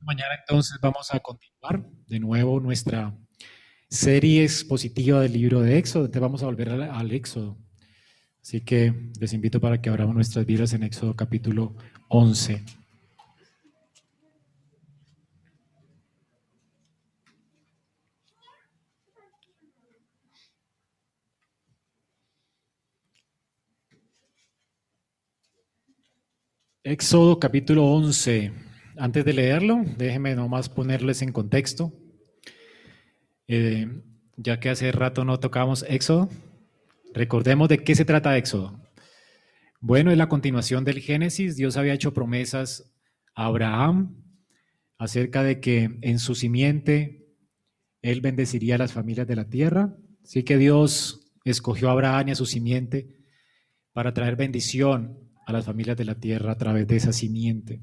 Mañana entonces vamos a continuar de nuevo nuestra serie expositiva del libro de Éxodo. Entonces vamos a volver al, Éxodo. Así que les invito para que abramos nuestras vidas en Éxodo capítulo 11. Éxodo capítulo 11. Antes de leerlo, déjenme nomás ponerles en contexto. Eh, ya que hace rato no tocamos Éxodo, recordemos de qué se trata Éxodo. Bueno, es la continuación del Génesis. Dios había hecho promesas a Abraham acerca de que en su simiente él bendeciría a las familias de la tierra. Así que Dios escogió a Abraham y a su simiente para traer bendición a las familias de la tierra a través de esa simiente.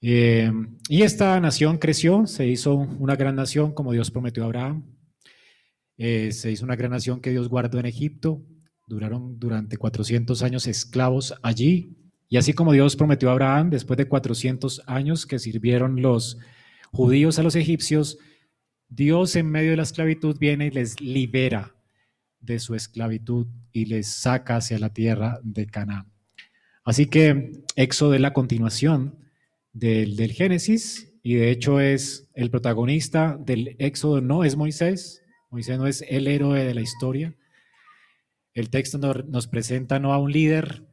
Eh, y esta nación creció, se hizo una gran nación como Dios prometió a Abraham. Eh, se hizo una gran nación que Dios guardó en Egipto. Duraron durante 400 años esclavos allí. Y así como Dios prometió a Abraham, después de 400 años que sirvieron los judíos a los egipcios, Dios en medio de la esclavitud viene y les libera de su esclavitud y les saca hacia la tierra de Canaán. Así que Éxodo es la continuación del, Génesis y de hecho es el protagonista del Éxodo, no es Moisés, Moisés no es el héroe de la historia. El texto nos, presenta no a un líder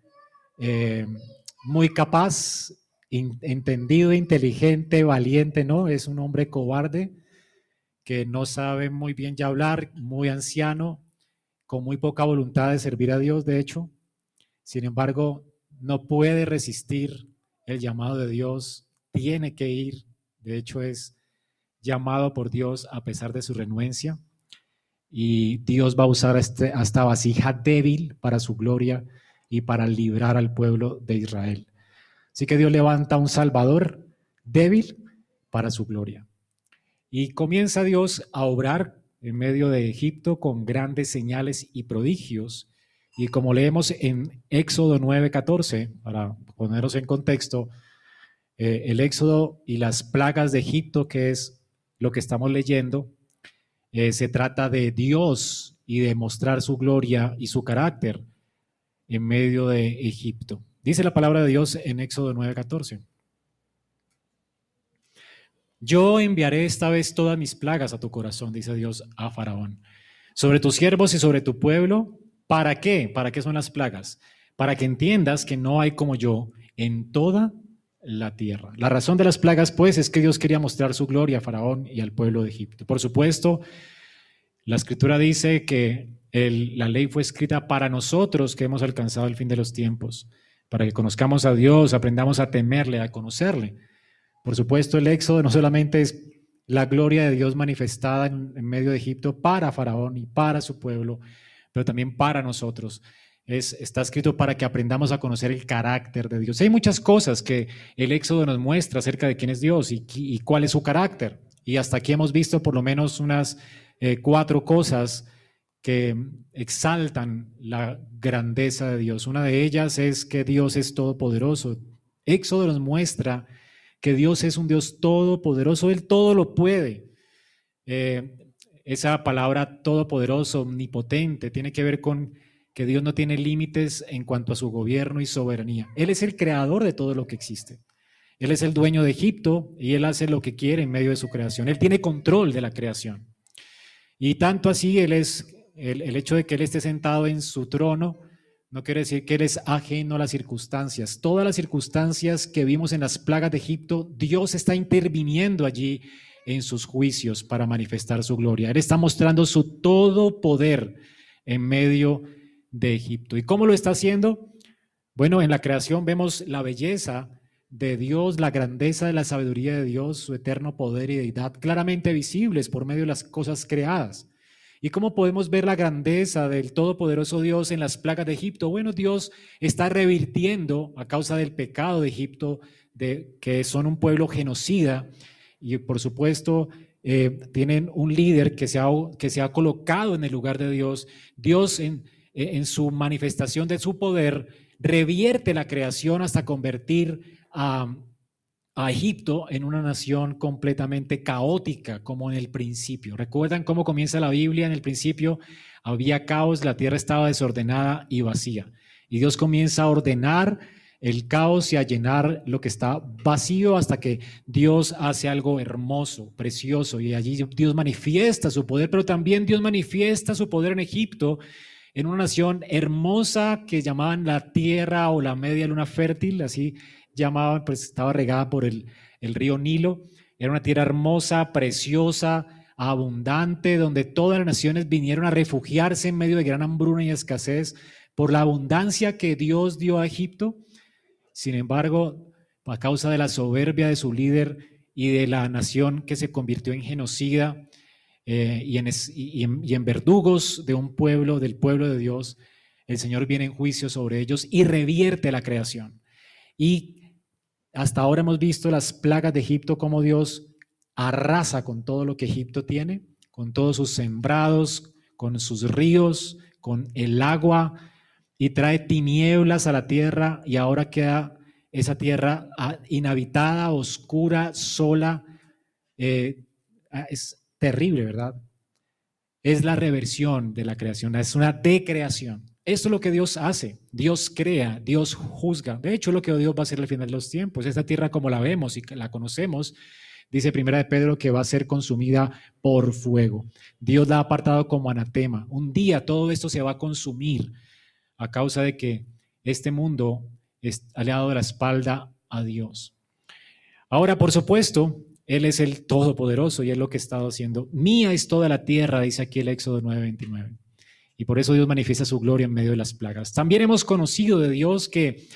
eh, muy capaz, entendido, inteligente, valiente, no, es un hombre cobarde que no sabe muy bien ya hablar, muy anciano, con muy poca voluntad de servir a Dios, de hecho. Sin embargo, no puede resistir el llamado de Dios, tiene que ir, de hecho es llamado por Dios a pesar de su renuencia, y Dios va a usar este, a esta vasija débil para su gloria y para librar al pueblo de Israel. Así que Dios levanta un Salvador débil para su gloria. Y comienza Dios a obrar en medio de Egipto con grandes señales y prodigios y como leemos en Éxodo 9:14, para poneros en contexto, eh, el Éxodo y las plagas de Egipto, que es lo que estamos leyendo, eh, se trata de Dios y de mostrar su gloria y su carácter en medio de Egipto. Dice la palabra de Dios en Éxodo 9:14. Yo enviaré esta vez todas mis plagas a tu corazón, dice Dios a Faraón, sobre tus siervos y sobre tu pueblo ¿Para qué? ¿Para qué son las plagas? Para que entiendas que no hay como yo en toda la tierra. La razón de las plagas, pues, es que Dios quería mostrar su gloria a Faraón y al pueblo de Egipto. Por supuesto, la escritura dice que la ley fue escrita para nosotros que hemos alcanzado el fin de los tiempos, para que conozcamos a Dios, aprendamos a temerle, a conocerle. Por supuesto, el éxodo no solamente es la gloria de Dios manifestada en medio de Egipto para Faraón y para su pueblo, pero también para nosotros. Es, está escrito para que aprendamos a conocer el carácter de Dios. Hay muchas cosas que el Éxodo nos muestra acerca de quién es Dios y, cuál es su carácter. Y hasta aquí hemos visto por lo menos unas eh, cuatro cosas que exaltan la grandeza de Dios. Una de ellas es que Dios es todopoderoso. Éxodo nos muestra que Dios es un Dios todopoderoso, Él todo lo puede. Eh, esa palabra todopoderoso, omnipotente, tiene que ver con que Dios no tiene límites en cuanto a su gobierno y soberanía. Él es el creador de todo lo que existe. Él es el dueño de Egipto y él hace lo que quiere en medio de su creación. Él tiene control de la creación. Y tanto así, él es el, hecho de que él esté sentado en su trono, no quiere decir que él es ajeno a las circunstancias. Todas las circunstancias que vimos en las plagas de Egipto, Dios está interviniendo allí en sus juicios para manifestar su gloria. Él está mostrando su todo poder en medio de Egipto. ¿Y cómo lo está haciendo? Bueno, en la creación vemos la belleza de Dios, la grandeza de la sabiduría de Dios, su eterno poder y deidad claramente visibles por medio de las cosas creadas. ¿Y cómo podemos ver la grandeza del todopoderoso Dios en las plagas de Egipto? Bueno, Dios está revirtiendo a causa del pecado de Egipto, de que son un pueblo genocida, y por supuesto eh, tienen un líder que se, ha, que colocado en el lugar de Dios. Dios en, en su manifestación de su poder revierte la creación hasta convertir a, a Egipto en una nación completamente caótica, como en el principio. ¿Recuerdan cómo comienza la Biblia? En el principio había caos, la tierra estaba desordenada y vacía. Y Dios comienza a ordenar el caos y a llenar lo que está vacío hasta que Dios hace algo hermoso, precioso, y allí Dios manifiesta su poder, pero también Dios manifiesta su poder en Egipto, en una nación hermosa que llamaban la tierra o la media luna fértil, así llamaban, pues estaba regada por el, el río Nilo. Era una tierra hermosa, preciosa, abundante, donde todas las naciones vinieron a refugiarse en medio de gran hambruna y escasez por la abundancia que Dios dio a Egipto. Sin embargo, a causa de la soberbia de su líder y de la nación que se convirtió en genocida eh, y, en, y en verdugos de un pueblo, del pueblo de Dios, el Señor viene en juicio sobre ellos y revierte la creación. Y hasta ahora hemos visto las plagas de Egipto, como Dios arrasa con todo lo que Egipto tiene, con todos sus sembrados, con sus ríos, con el agua, y trae tinieblas a la tierra y ahora queda esa tierra ah, inhabitada, oscura, sola. Eh, ah, es terrible, ¿verdad? Es la reversión de la creación, es una decreación. Esto es lo que Dios hace. Dios crea, Dios juzga. De hecho, lo que Dios va a hacer al final de los tiempos. Esta tierra como la vemos y la conocemos, dice Primera de Pedro que va a ser consumida por fuego. Dios la ha apartado como anatema. Un día todo esto se va a consumir a causa de que este mundo ha dado la espalda a Dios. Ahora, por supuesto, Él es el Todopoderoso y es lo que ha estado haciendo. Mía es toda la tierra, dice aquí el Éxodo 9:29. Y por eso Dios manifiesta su gloria en medio de las plagas. También hemos conocido de Dios que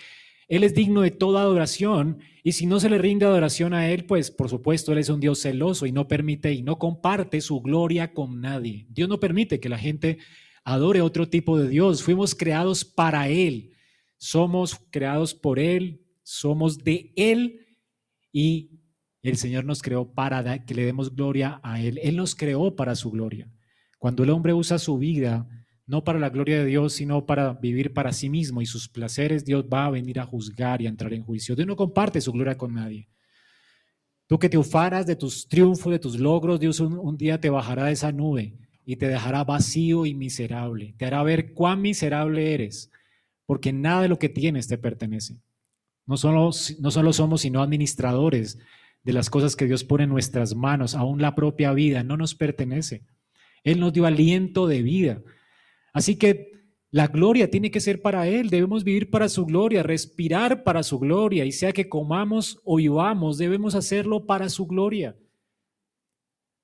Él es digno de toda adoración y si no se le rinde adoración a Él, pues por supuesto Él es un Dios celoso y no permite y no comparte su gloria con nadie. Dios no permite que la gente adore otro tipo de Dios. Fuimos creados para Él. Somos creados por Él, somos de Él y el Señor nos creó para que le demos gloria a Él. Él nos creó para su gloria. Cuando el hombre usa su vida no para la gloria de Dios, sino para vivir para sí mismo y sus placeres, Dios va a venir a juzgar y a entrar en juicio. Dios no comparte su gloria con nadie. Tú que te ufaras de tus triunfos, de tus logros, Dios un, día te bajará de esa nube y te dejará vacío y miserable. Te hará ver cuán miserable eres, porque nada de lo que tienes te pertenece. No solo, no solo somos sino administradores de las cosas que Dios pone en nuestras manos, aún la propia vida no nos pertenece. Él nos dio aliento de vida. Así que la gloria tiene que ser para Él, debemos vivir para su gloria, respirar para su gloria, y sea que comamos o vivamos, debemos hacerlo para su gloria.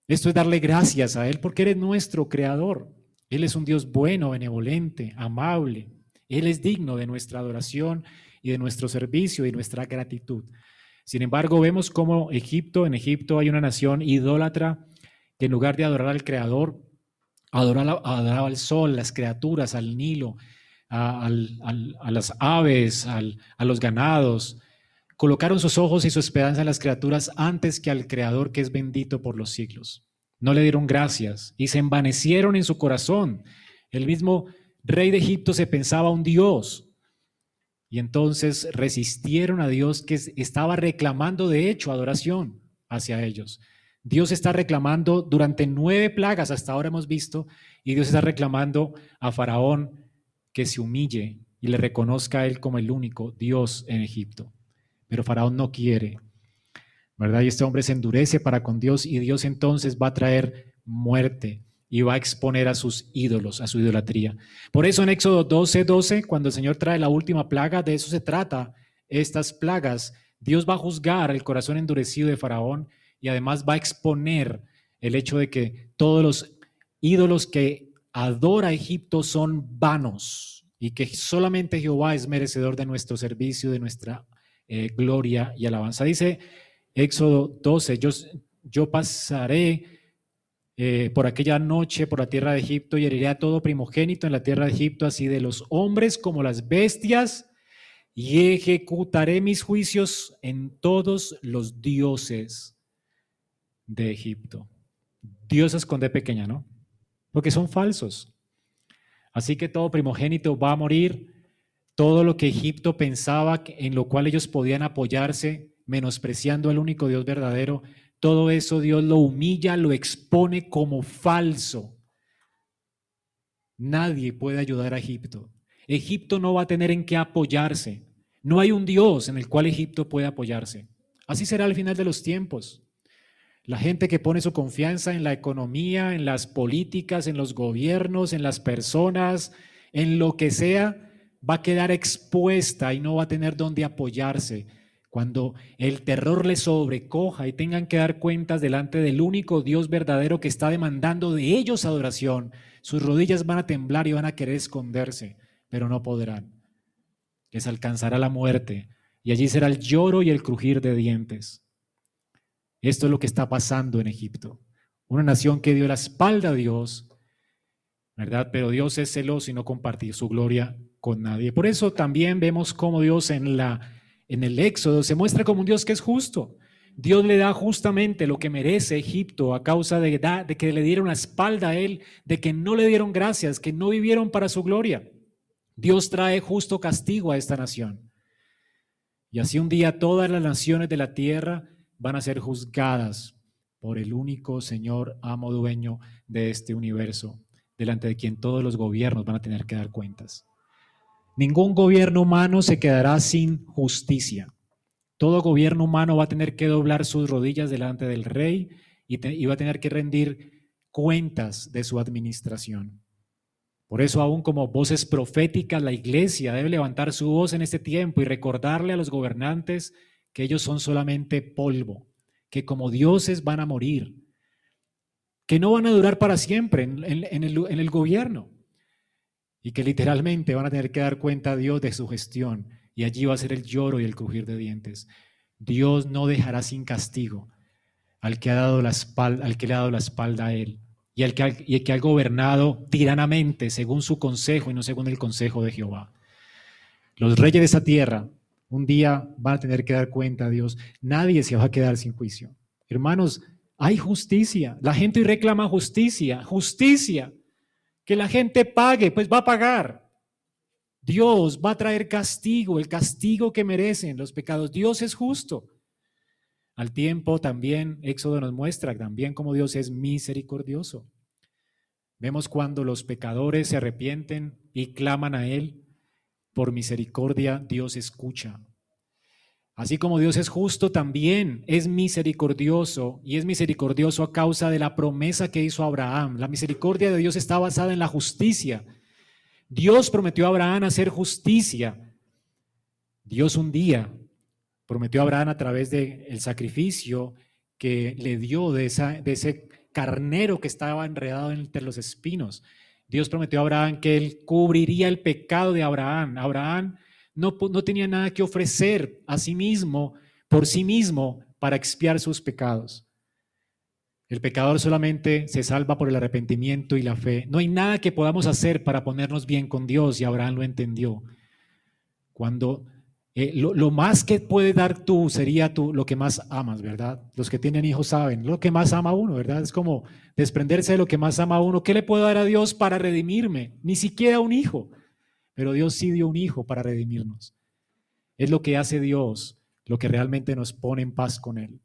Esto es darle gracias a Él porque Él es nuestro creador. Él es un Dios bueno, benevolente, amable. Él es digno de nuestra adoración y de nuestro servicio y nuestra gratitud. Sin embargo, vemos cómo Egipto, en Egipto hay una nación idólatra que en lugar de adorar al Creador, adoraba, al sol, las criaturas, al Nilo, a, las aves, a los ganados. Colocaron sus ojos y su esperanza en las criaturas antes que al Creador que es bendito por los siglos. No le dieron gracias y se envanecieron en su corazón. El mismo rey de Egipto se pensaba un Dios. Y entonces resistieron a Dios que estaba reclamando de hecho adoración hacia ellos. Dios está reclamando durante nueve plagas, hasta ahora hemos visto, y Dios está reclamando a Faraón que se humille y le reconozca a él como el único Dios en Egipto. Pero Faraón no quiere, ¿verdad? Y este hombre se endurece para con Dios y Dios entonces va a traer muerte y va a exponer a sus ídolos, a su idolatría. Por eso en Éxodo 12, 12, cuando el Señor trae la última plaga, de eso se trata, estas plagas, Dios va a juzgar el corazón endurecido de Faraón y además va a exponer el hecho de que todos los ídolos que adora Egipto son vanos y que solamente Jehová es merecedor de nuestro servicio, de nuestra eh, gloria y alabanza. Dice Éxodo 12, yo, yo pasaré eh, por aquella noche por la tierra de Egipto y heriré a todo primogénito en la tierra de Egipto, así de los hombres como las bestias, y ejecutaré mis juicios en todos los dioses de Egipto. Dios esconde pequeña, ¿no? Porque son falsos. Así que todo primogénito va a morir. Todo lo que Egipto pensaba en lo cual ellos podían apoyarse menospreciando al único Dios verdadero, todo eso Dios lo humilla, lo expone como falso. Nadie puede ayudar a Egipto. Egipto no va a tener en qué apoyarse. No hay un Dios en el cual Egipto pueda apoyarse. Así será al final de los tiempos. La gente que pone su confianza en la economía, en las políticas, en los gobiernos, en las personas, en lo que sea, va a quedar expuesta y no va a tener dónde apoyarse. Cuando el terror le sobrecoja y tengan que dar cuentas delante del único Dios verdadero que está demandando de ellos adoración, sus rodillas van a temblar y van a querer esconderse, pero no podrán. Les alcanzará la muerte y allí será el lloro y el crujir de dientes. Esto es lo que está pasando en Egipto. Una nación que dio la espalda a Dios, ¿verdad? Pero Dios es celoso y no compartir su gloria Por eso también vemos cómo Dios en el Éxodo se muestra como un Dios que es justo. Dios le da justamente lo que merece Egipto a causa de, de que le dieron la espalda a él, de que no le dieron gracias, que no vivieron para su gloria. Dios trae justo castigo a esta nación. Y así un día todas las naciones de la tierra van a ser juzgadas por el único Señor, amo, dueño de este universo, delante de quien todos los gobiernos van a tener que dar cuentas. Ningún gobierno humano se quedará sin justicia. Todo gobierno humano va a tener que doblar sus rodillas delante del rey y, va a tener que rendir cuentas de su administración. Por eso, aún como voces proféticas, la iglesia debe levantar su voz en este tiempo y recordarle a los gobernantes que ellos son solamente polvo, que como dioses van a morir, que no van a durar para siempre en, el, gobierno y que literalmente van a tener que dar cuenta a Dios de su gestión y allí va a ser el lloro y el crujir de dientes. Dios no dejará sin castigo al que, ha dado la espalda, al que le ha dado la espalda a Él y al que, que ha gobernado tiranamente según su consejo y no según el consejo de Jehová. Los reyes de esa tierra un día van a tener que dar cuenta a Dios. Nadie se va a quedar sin juicio. Hermanos, hay justicia. La gente reclama justicia, justicia. Que la gente pague, pues va a pagar. Dios va a traer castigo, el castigo que merecen los pecados. Dios es justo. Al tiempo también Éxodo nos muestra también cómo Dios es misericordioso. Vemos cuando los pecadores se arrepienten y claman a Él, por misericordia Dios escucha. Así como Dios es justo, también es misericordioso y es misericordioso a causa de la promesa que hizo Abraham. La misericordia de Dios está basada en la justicia. Dios prometió a Abraham hacer justicia. Dios un día prometió a Abraham a través del el sacrificio que le dio de, de ese carnero que estaba enredado entre los espinos. Dios prometió a Abraham que él cubriría el pecado de Abraham. Abraham no, tenía nada que ofrecer a sí mismo, por sí mismo, para expiar sus pecados. El pecador solamente se salva por el arrepentimiento y la fe. No hay nada que podamos hacer para ponernos bien con Dios y Abraham lo entendió. Cuando eh, lo, más que puede dar tú sería tú lo que más amas, ¿verdad? Los que tienen hijos saben, lo que más ama uno, ¿verdad? Es como desprenderse de lo que más ama uno. ¿Qué le puedo dar a Dios para redimirme? Ni siquiera un hijo. Pero Dios sí dio un hijo para redimirnos. Es lo que hace Dios, lo que realmente nos pone en paz con Él.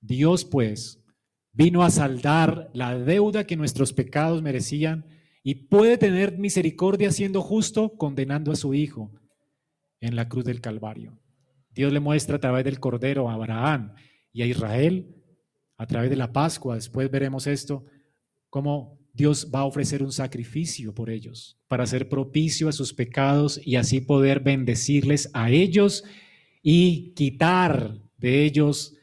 Dios, pues, vino a saldar la deuda que nuestros pecados merecían y puede tener misericordia siendo justo condenando a su hijo en la cruz del Calvario. Dios le muestra a través del Cordero a Abraham y a Israel, a través de la Pascua, después veremos esto, cómo Dios va a ofrecer un sacrificio por ellos, para ser propicio a sus pecados y así poder bendecirles a ellos y quitar de ellos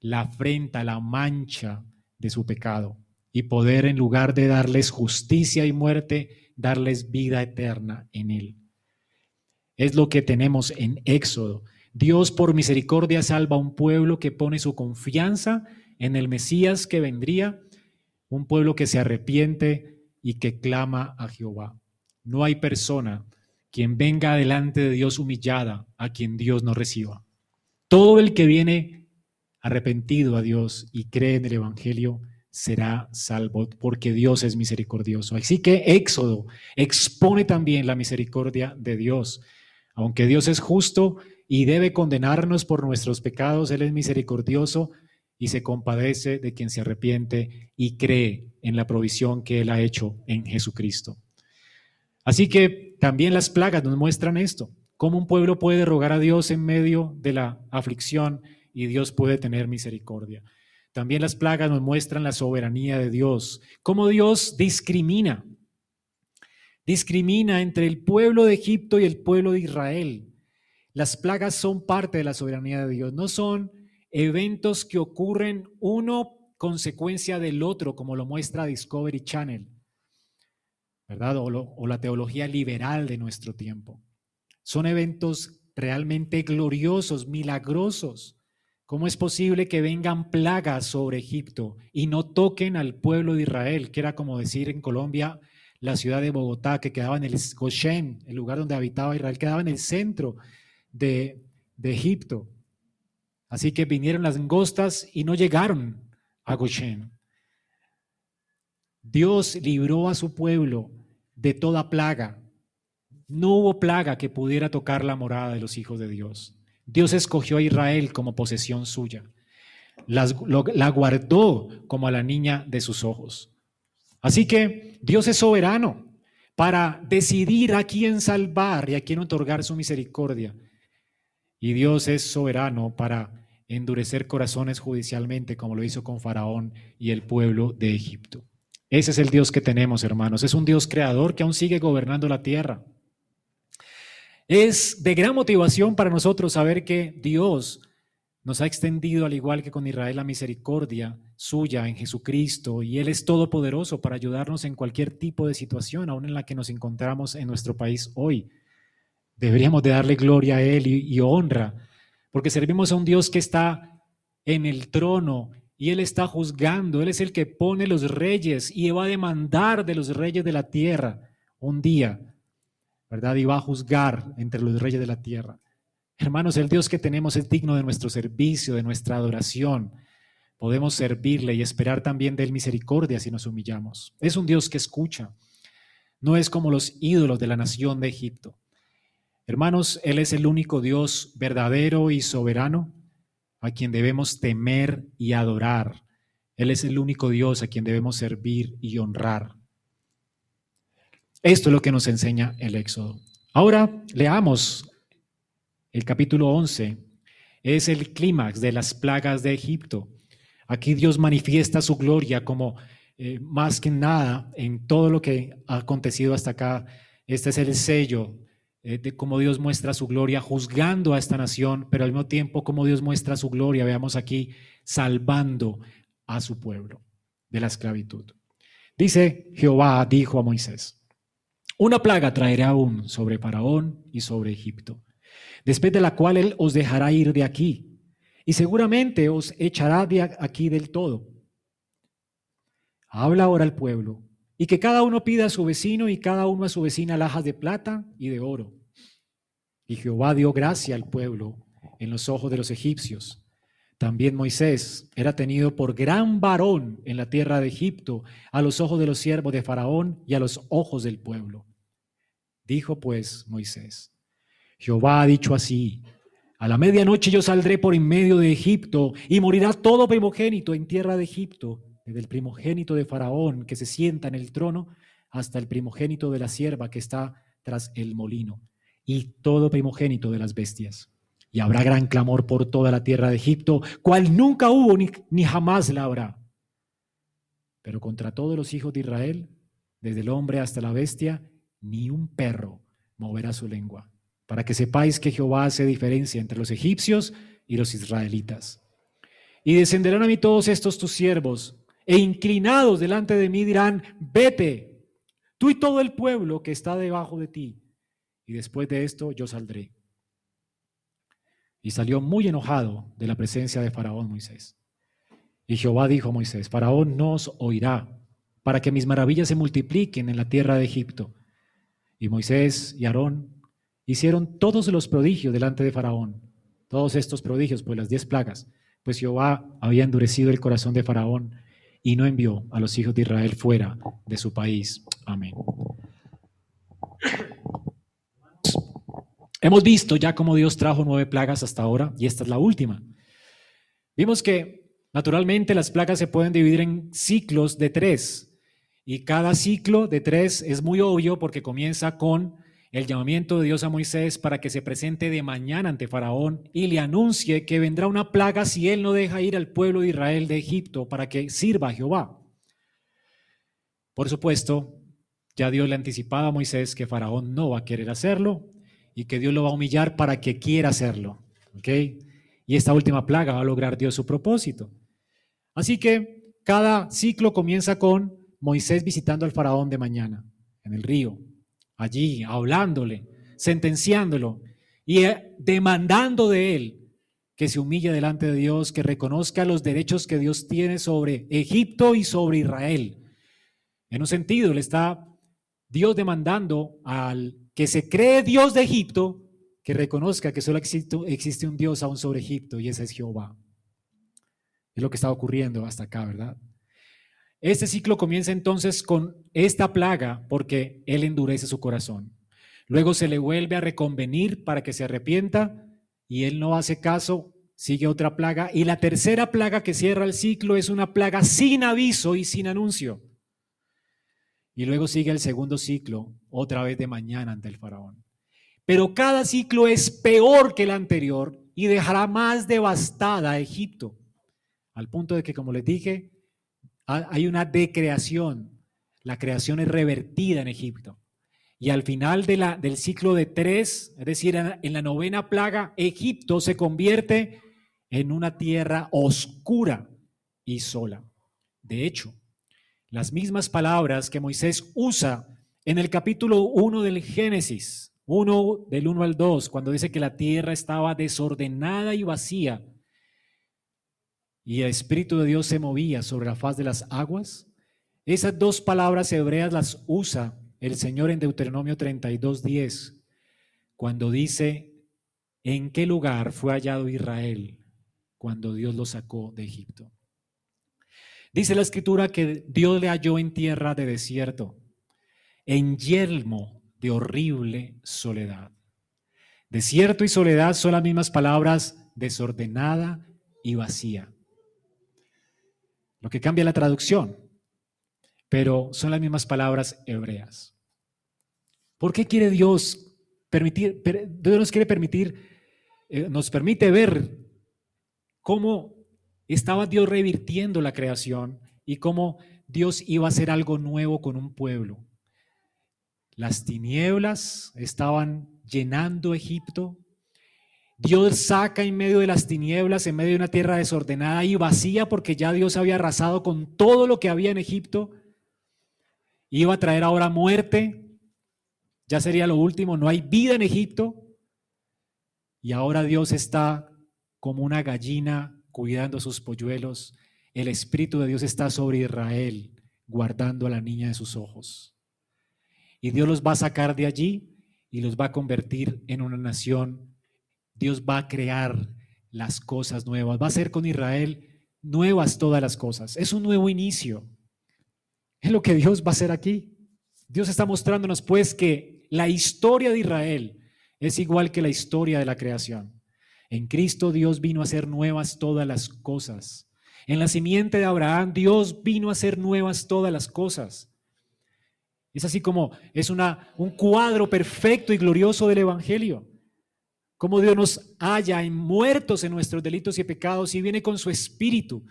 la afrenta, la mancha de su pecado y poder en lugar de darles justicia y muerte, darles vida eterna en él. Es lo que tenemos en Éxodo. Dios por misericordia salva a un pueblo que pone su confianza en el Mesías que vendría, un pueblo que se arrepiente y que clama a Jehová. No hay persona quien venga delante de Dios humillada a quien Dios no reciba. Todo el que viene arrepentido a Dios y cree en el Evangelio será salvo porque Dios es misericordioso. Así que Éxodo expone también la misericordia de Dios aunque Dios es justo y debe condenarnos por nuestros pecados. Él es misericordioso y se compadece de quien se arrepiente y cree en la provisión que Él ha hecho en Jesucristo. Así que también las plagas nos muestran esto, cómo un pueblo puede rogar a Dios en medio de la aflicción y Dios puede tener misericordia. También las plagas nos muestran la soberanía de Dios, cómo Dios discrimina, discrimina entre el pueblo de Egipto y el pueblo de Israel. Las plagas son parte de la soberanía de Dios, no son eventos que ocurren uno consecuencia del otro, como lo muestra Discovery Channel, ¿verdad? O, la teología liberal de nuestro tiempo. Son eventos realmente gloriosos, milagrosos. ¿Cómo es posible que vengan plagas sobre Egipto y no toquen al pueblo de Israel, que era como decir en Colombia la ciudad de Bogotá, que quedaba en el Goshen, el lugar donde habitaba Israel, quedaba en el centro de, Egipto. Así que vinieron las angostas y no llegaron a Goshen. Dios libró a su pueblo de toda plaga. No hubo plaga que pudiera tocar la morada de los hijos de Dios. Dios escogió a Israel como posesión suya. la guardó como a la niña de sus ojos. Así que Dios es soberano para decidir a quién salvar y a quién otorgar su misericordia. Y Dios es soberano para endurecer corazones judicialmente, como lo hizo con Faraón y el pueblo de Egipto. Ese es el Dios que tenemos, hermanos. Es un Dios creador que aún sigue gobernando la tierra. Es de gran motivación para nosotros saber que Dios nos ha extendido, al igual que con Israel, la misericordia suya en Jesucristo y Él es todopoderoso para ayudarnos en cualquier tipo de situación, aún en la que nos encontramos en nuestro país hoy. Deberíamos de darle gloria a Él y, honra, porque servimos a un Dios que está en el trono y Él está juzgando. Él es el que pone los reyes y va a demandar de los reyes de la tierra un día, ¿verdad? Y va a juzgar entre los reyes de la tierra. Hermanos, el Dios que tenemos es digno de nuestro servicio, de nuestra adoración. Podemos servirle y esperar también de Él misericordia si nos humillamos. Es un Dios que escucha. No es como los ídolos de la nación de Egipto. Hermanos, Él es el único Dios verdadero y soberano a quien debemos temer y adorar. Él es el único Dios a quien debemos servir y honrar. Esto es lo que nos enseña el Éxodo. Ahora leamos el capítulo 11. Es el clímax de las plagas de Egipto. Aquí Dios manifiesta su gloria como eh, más que nada en todo lo que ha acontecido hasta acá. Este es el sello eh, de cómo Dios muestra su gloria juzgando a esta nación, pero al mismo tiempo cómo Dios muestra su gloria, veamos aquí, salvando a su pueblo de la esclavitud. Dice Jehová, dijo a Moisés, una plaga traeré aún sobre Faraón y sobre Egipto, después de la cual él os dejará ir de aquí, y seguramente os echará de aquí del todo. Habla ahora al pueblo y que cada uno pida a su vecino y cada uno a su vecina alhajas de plata y de oro. Y Jehová dio gracia al pueblo en los ojos de los egipcios. También Moisés era tenido por gran varón en la tierra de Egipto, a los ojos de los siervos de Faraón y a los ojos del pueblo. Dijo pues Moisés, Jehová ha dicho así, a la medianoche yo saldré por en medio de Egipto y morirá todo primogénito en tierra de Egipto desde el primogénito de Faraón que se sienta en el trono hasta el primogénito de la sierva que está tras el molino, y todo primogénito de las bestias. Y habrá gran clamor por toda la tierra de Egipto, cual nunca hubo ni, ni jamás la habrá. Pero contra todos los hijos de Israel, desde el hombre hasta la bestia, ni un perro moverá su lengua, para que sepáis que Jehová hace diferencia entre los egipcios y los israelitas. Y descenderán a mí todos estos tus siervos, e inclinados delante de mí dirán, vete, tú y todo el pueblo que está debajo de ti, y después de esto yo saldré. Y salió muy enojado de la presencia de Faraón Moisés. Y Jehová dijo a Moisés, Faraón nos oirá, para que mis maravillas se multipliquen en la tierra de Egipto. Y Moisés y Aarón hicieron todos los prodigios delante de Faraón, todos estos prodigios, pues las diez plagas, pues Jehová había endurecido el corazón de Faraón y no envió a los hijos de Israel fuera de su país. Amén. Hemos visto ya cómo Dios trajo nueve plagas hasta ahora y esta es la última. Vimos que naturalmente las plagas se pueden dividir en ciclos de tres y cada ciclo de tres es muy obvio porque comienza con el llamamiento de Dios a Moisés para que se presente de mañana ante Faraón y le anuncie que vendrá una plaga si él no deja ir al pueblo de Israel de Egipto para que sirva a Jehová. Por supuesto, ya Dios le anticipaba a Moisés que Faraón no va a querer hacerlo y que Dios lo va a humillar para que quiera hacerlo. Y esta última plaga va a lograr Dios su propósito. Así que cada ciclo comienza con Moisés visitando al faraón de mañana en el río, allí hablándole, sentenciándolo y eh, demandando de él que se humille delante de Dios, que reconozca los derechos que Dios tiene sobre Egipto y sobre Israel. En un sentido, le está Dios demandando al que se cree Dios de Egipto que reconozca que solo existe, existe un Dios aún sobre Egipto y ese es Jehová. Es lo que está ocurriendo hasta acá, ¿verdad? Este ciclo comienza entonces con esta plaga porque Él endurece su corazón. Luego se le vuelve a reconvenir para que se arrepienta y Él no hace caso, sigue otra plaga. Y la tercera plaga que cierra el ciclo es una plaga sin aviso y sin anuncio. Y luego sigue el segundo ciclo, otra vez de mañana ante el faraón. Pero cada ciclo es peor que el anterior y dejará más devastada a Egipto. Al punto de que, como les dije, hay una decreación. La creación es revertida en Egipto. Y al final del ciclo de tres, es decir, en la novena plaga, Egipto se convierte en una tierra oscura y sola. De hecho, las mismas palabras que Moisés usa en el capítulo 1 del Génesis, 1 del 1 al 2, cuando dice que la tierra estaba desordenada y vacía, y el Espíritu de Dios se movía sobre la faz de las aguas. Esas dos palabras hebreas las usa el Señor en Deuteronomio 32, 10, cuando dice, ¿en qué lugar fue hallado Israel cuando Dios lo sacó de Egipto? Dice la escritura que Dios le halló en tierra de desierto, en yelmo de horrible soledad. Desierto y soledad son las mismas palabras desordenada y vacía lo que cambia la traducción, pero son las mismas palabras hebreas. ¿Por qué quiere Dios permitir, Dios nos quiere permitir, eh, nos permite ver cómo estaba Dios revirtiendo la creación y cómo Dios iba a hacer algo nuevo con un pueblo? Las tinieblas estaban llenando Egipto, Dios saca en medio de las tinieblas, en medio de una tierra desordenada y vacía, porque ya Dios había arrasado con todo lo que había en Egipto. Iba a traer ahora muerte, ya sería lo último, no hay vida en Egipto. Y ahora Dios está como una gallina cuidando sus polluelos. El Espíritu de Dios está sobre Israel, guardando a la niña de sus ojos. Y Dios los va a sacar de allí y los va a convertir en una nación Dios va a crear las cosas nuevas, va a hacer con Israel nuevas todas las cosas. Es un nuevo inicio. Es lo que Dios va a hacer aquí. Dios está mostrándonos pues que la historia de Israel es igual que la historia de la creación. En Cristo Dios vino a hacer nuevas todas las cosas. En la simiente de Abraham Dios vino a hacer nuevas todas las cosas. Es así como es una, un cuadro perfecto y glorioso del Evangelio cómo Dios nos halla en muertos en nuestros delitos y pecados y viene con su espíritu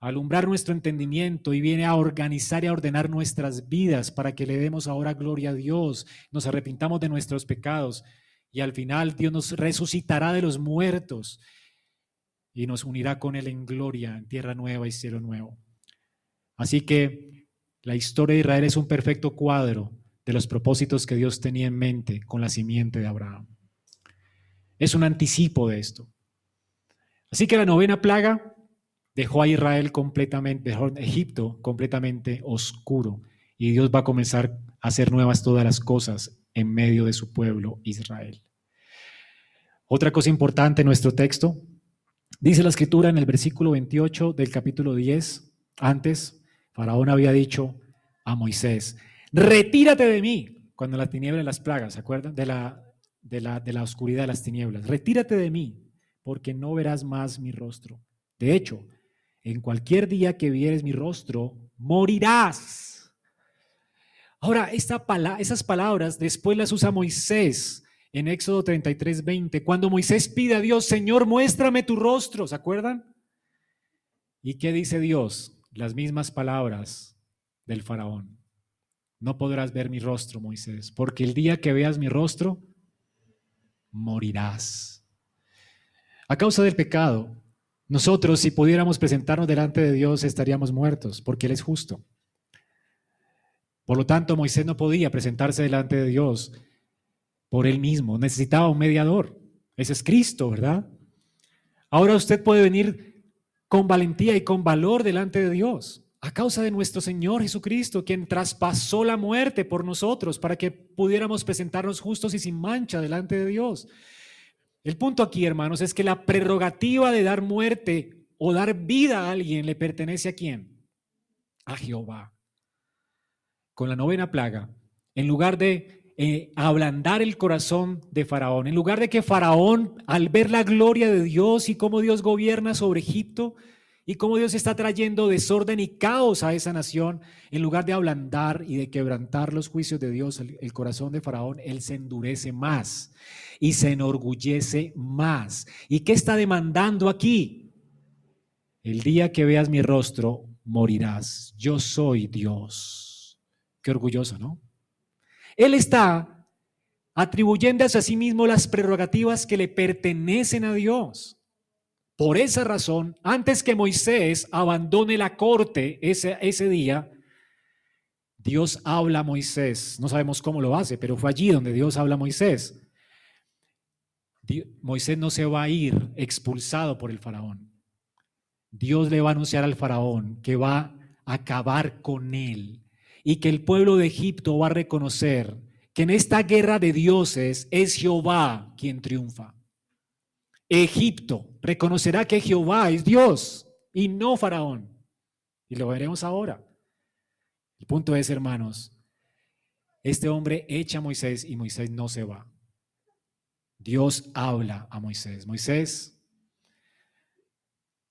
a alumbrar nuestro entendimiento y viene a organizar y a ordenar nuestras vidas para que le demos ahora gloria a Dios, nos arrepintamos de nuestros pecados y al final Dios nos resucitará de los muertos y nos unirá con Él en gloria, en tierra nueva y cielo nuevo. Así que la historia de Israel es un perfecto cuadro de los propósitos que Dios tenía en mente con la simiente de Abraham. Es un anticipo de esto. Así que la novena plaga dejó a Israel completamente, dejó Egipto completamente oscuro y Dios va a comenzar a hacer nuevas todas las cosas en medio de su pueblo Israel. Otra cosa importante en nuestro texto, dice la escritura en el versículo 28 del capítulo 10, antes, Faraón había dicho a Moisés, retírate de mí, cuando la tiniebla y las plagas, ¿se acuerdan? De la de la, de la oscuridad de las tinieblas. Retírate de mí, porque no verás más mi rostro. De hecho, en cualquier día que vieres mi rostro, morirás. Ahora, esta esas palabras después las usa Moisés en Éxodo 33, 20, cuando Moisés pide a Dios, Señor, muéstrame tu rostro, ¿se acuerdan? ¿Y qué dice Dios? Las mismas palabras del faraón. No podrás ver mi rostro, Moisés, porque el día que veas mi rostro, morirás. A causa del pecado, nosotros si pudiéramos presentarnos delante de Dios estaríamos muertos, porque Él es justo. Por lo tanto, Moisés no podía presentarse delante de Dios por él mismo, necesitaba un mediador. Ese es Cristo, ¿verdad? Ahora usted puede venir con valentía y con valor delante de Dios a causa de nuestro Señor Jesucristo, quien traspasó la muerte por nosotros para que pudiéramos presentarnos justos y sin mancha delante de Dios. El punto aquí, hermanos, es que la prerrogativa de dar muerte o dar vida a alguien le pertenece a quién? A Jehová. Con la novena plaga, en lugar de eh, ablandar el corazón de Faraón, en lugar de que Faraón, al ver la gloria de Dios y cómo Dios gobierna sobre Egipto, y cómo Dios está trayendo desorden y caos a esa nación, en lugar de ablandar y de quebrantar los juicios de Dios, el, corazón de Faraón, él se endurece más y se enorgullece más. ¿Y qué está demandando aquí? El día que veas mi rostro, morirás. Yo soy Dios. Qué orgulloso, ¿no? Él está atribuyendo a sí mismo las prerrogativas que le pertenecen a Dios. Por esa razón, antes que Moisés abandone la corte ese, ese día, Dios habla a Moisés. No sabemos cómo lo hace, pero fue allí donde Dios habla a Moisés. Moisés no se va a ir expulsado por el faraón. Dios le va a anunciar al faraón que va a acabar con él y que el pueblo de Egipto va a reconocer que en esta guerra de dioses es Jehová quien triunfa. Egipto reconocerá que Jehová es Dios y no Faraón. Y lo veremos ahora. El punto es, hermanos, este hombre echa a Moisés y Moisés no se va. Dios habla a Moisés. Moisés,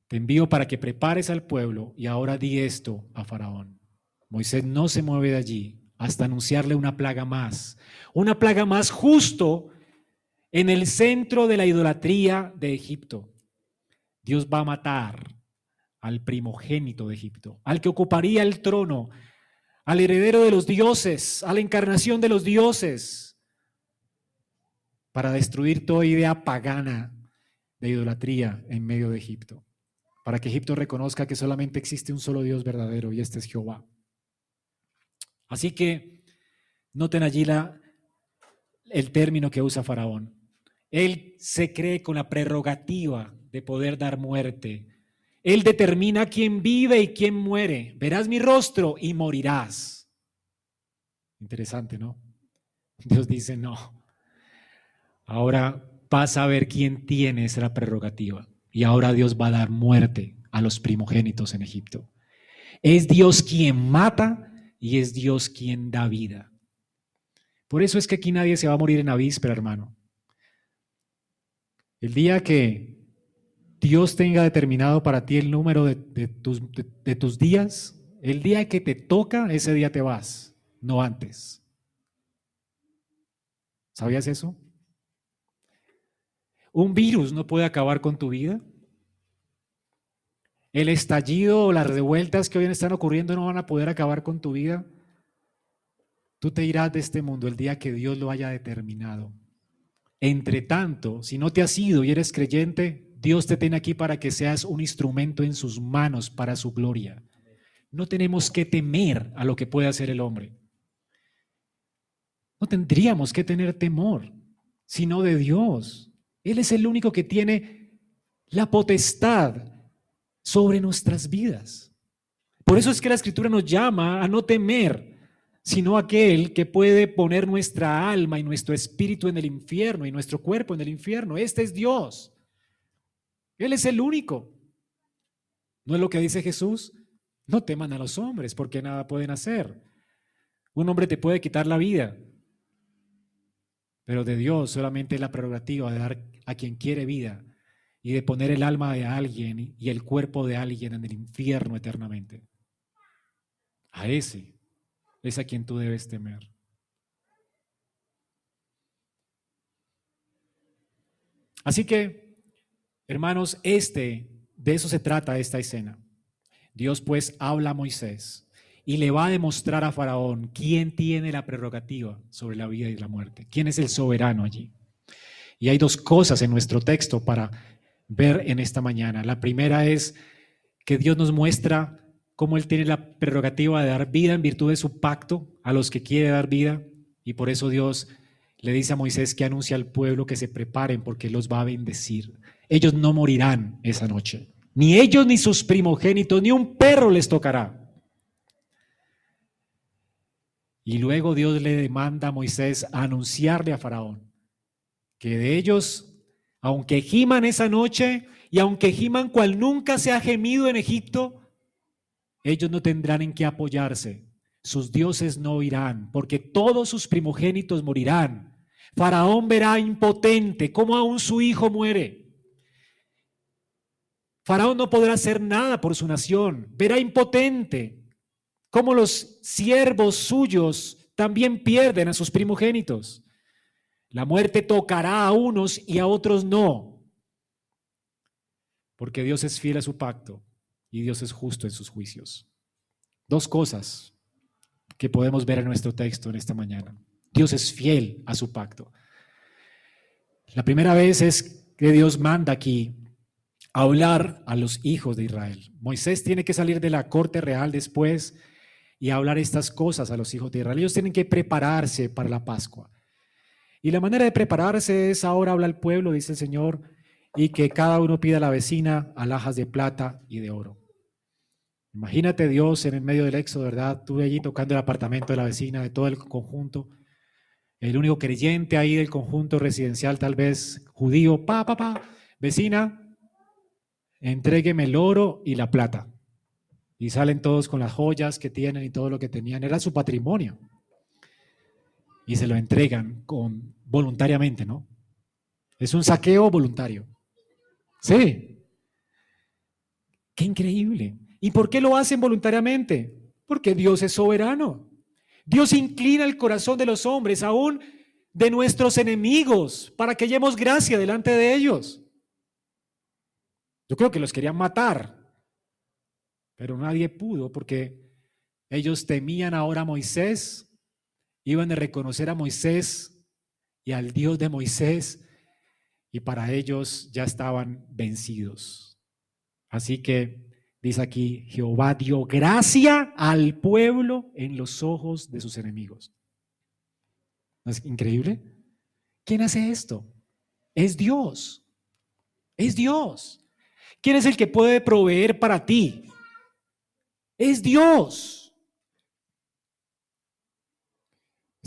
te envío para que prepares al pueblo y ahora di esto a Faraón. Moisés no se mueve de allí hasta anunciarle una plaga más. Una plaga más justo en el centro de la idolatría de Egipto. Dios va a matar al primogénito de Egipto, al que ocuparía el trono, al heredero de los dioses, a la encarnación de los dioses, para destruir toda idea pagana de idolatría en medio de Egipto, para que Egipto reconozca que solamente existe un solo Dios verdadero y este es Jehová. Así que noten allí el término que usa Faraón. Él se cree con la prerrogativa de poder dar muerte. Él determina quién vive y quién muere. Verás mi rostro y morirás. Interesante, ¿no? Dios dice, no. Ahora vas a ver quién tiene esa prerrogativa. Y ahora Dios va a dar muerte a los primogénitos en Egipto. Es Dios quien mata y es Dios quien da vida. Por eso es que aquí nadie se va a morir en la víspera, hermano. El día que Dios tenga determinado para ti el número de, tus, de, tus días, el día que te toca, ese día te vas, no antes. ¿Sabías eso? Un virus no puede acabar con tu vida. El estallido o las revueltas que hoy están ocurriendo no van a poder acabar con tu vida. Tú te irás de este mundo el día que Dios lo haya determinado. Entre tanto, si no te has ido y eres creyente, Dios te tiene aquí para que seas un instrumento en sus manos para su gloria. No tenemos que temer a lo que puede hacer el hombre. No tendríamos que tener temor, sino de Dios. Él es el único que tiene la potestad sobre nuestras vidas. Por eso es que la escritura nos llama a no temer, sino aquel que puede poner nuestra alma y nuestro espíritu en el infierno y nuestro cuerpo en el infierno. Este es Dios. Él es el único. ¿No es lo que dice Jesús? No teman a los hombres porque nada pueden hacer. Un hombre te puede quitar la vida, Pero de Dios solamente la prerrogativa de dar a quien quiere vida y de poner el alma de alguien y el cuerpo de alguien en el infierno eternamente. A ese es a quien tú debes temer. Así que, hermanos, este, de eso se trata esta escena. Dios pues habla a Moisés y le va a demostrar a Faraón quién tiene la prerrogativa sobre la vida y la muerte, quién es el soberano allí. Y hay dos cosas en nuestro texto para ver en esta mañana. La primera es que Dios nos muestra cómo Él tiene la prerrogativa de dar vida en virtud de su pacto a los que quiere dar vida. Y por eso Dios le dice a Moisés que anuncia al pueblo que se preparen porque los va a bendecir. Ellos no morirán esa noche. Ni ellos ni sus primogénitos, ni un perro les tocará. Y luego Dios le demanda a Moisés anunciarle a Faraón que de ellos, aunque giman esa noche y aunque giman cual nunca se ha gemido en Egipto, ellos no tendrán en qué apoyarse. Sus dioses no irán, porque todos sus primogénitos morirán. Faraón verá impotente cómo aún su hijo muere. Faraón no podrá hacer nada por su nación. Verá impotente cómo los siervos suyos también pierden a sus primogénitos. La muerte tocará a unos y a otros no, porque Dios es fiel a su pacto y Dios es justo en sus juicios. Dos cosas que podemos ver en nuestro texto en esta mañana. Dios es fiel a su pacto. La primera vez es que Dios manda aquí hablar a los hijos de Israel. Moisés tiene que salir de la corte real después y hablar estas cosas a los hijos de Israel. Ellos tienen que prepararse para la Pascua. Y la manera de prepararse es ahora habla el pueblo, dice el Señor, y que cada uno pida a la vecina alhajas de plata y de oro. Imagínate Dios en el medio del éxodo, ¿verdad? Tú allí tocando el apartamento de la vecina, de todo el conjunto. El único creyente ahí del conjunto residencial, tal vez judío, pa, pa, pa, vecina, entrégueme el oro y la plata. Y salen todos con las joyas que tienen y todo lo que tenían. Era su patrimonio. Y se lo entregan con, voluntariamente, ¿no? Es un saqueo voluntario. Sí. Qué increíble. ¿Y por qué lo hacen voluntariamente? Porque Dios es soberano. Dios inclina el corazón de los hombres, aún de nuestros enemigos, para que llevemos gracia delante de ellos. Yo creo que los querían matar, pero nadie pudo porque ellos temían ahora a Moisés, iban a reconocer a Moisés y al Dios de Moisés, y para ellos ya estaban vencidos. Así que Dice aquí, Jehová dio gracia al pueblo en los ojos de sus enemigos. ¿No es increíble? ¿Quién hace esto? Es Dios. Es Dios. ¿Quién es el que puede proveer para ti? Es Dios.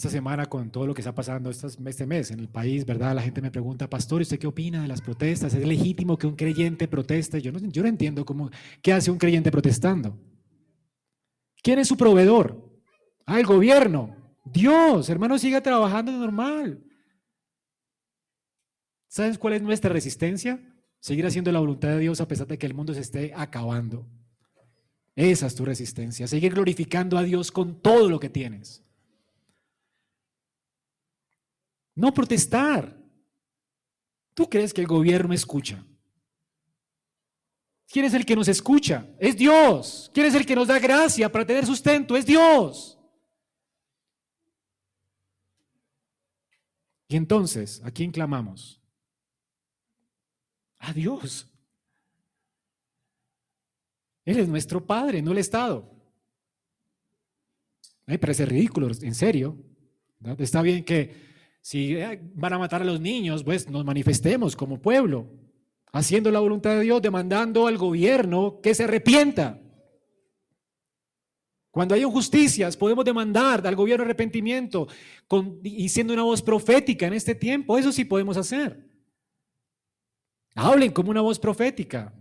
Esta semana con todo lo que está pasando este mes en el país, ¿verdad? La gente me pregunta, pastor, ¿usted qué opina de las protestas? ¿Es legítimo que un creyente proteste? Yo no, yo no entiendo cómo, qué hace un creyente protestando. ¿Quién es su proveedor? Ah, el gobierno. Dios, hermano, siga trabajando normal. ¿Sabes cuál es nuestra resistencia? Seguir haciendo la voluntad de Dios a pesar de que el mundo se esté acabando. Esa es tu resistencia. Seguir glorificando a Dios con todo lo que tienes. No protestar. ¿Tú crees que el gobierno escucha? ¿Quién es el que nos escucha? Es Dios. ¿Quién es el que nos da gracia para tener sustento? Es Dios. Y entonces, ¿a quién clamamos? A Dios. Él es nuestro Padre, no el Estado. Me parece ridículo, en serio. Está bien que si eh, van a matar a los niños, pues nos manifestemos como pueblo, haciendo la voluntad de Dios, demandando al gobierno que se arrepienta. Cuando hay injusticias, podemos demandar al gobierno arrepentimiento y siendo una voz profética en este tiempo. Eso sí podemos hacer. Hablen como una voz profética.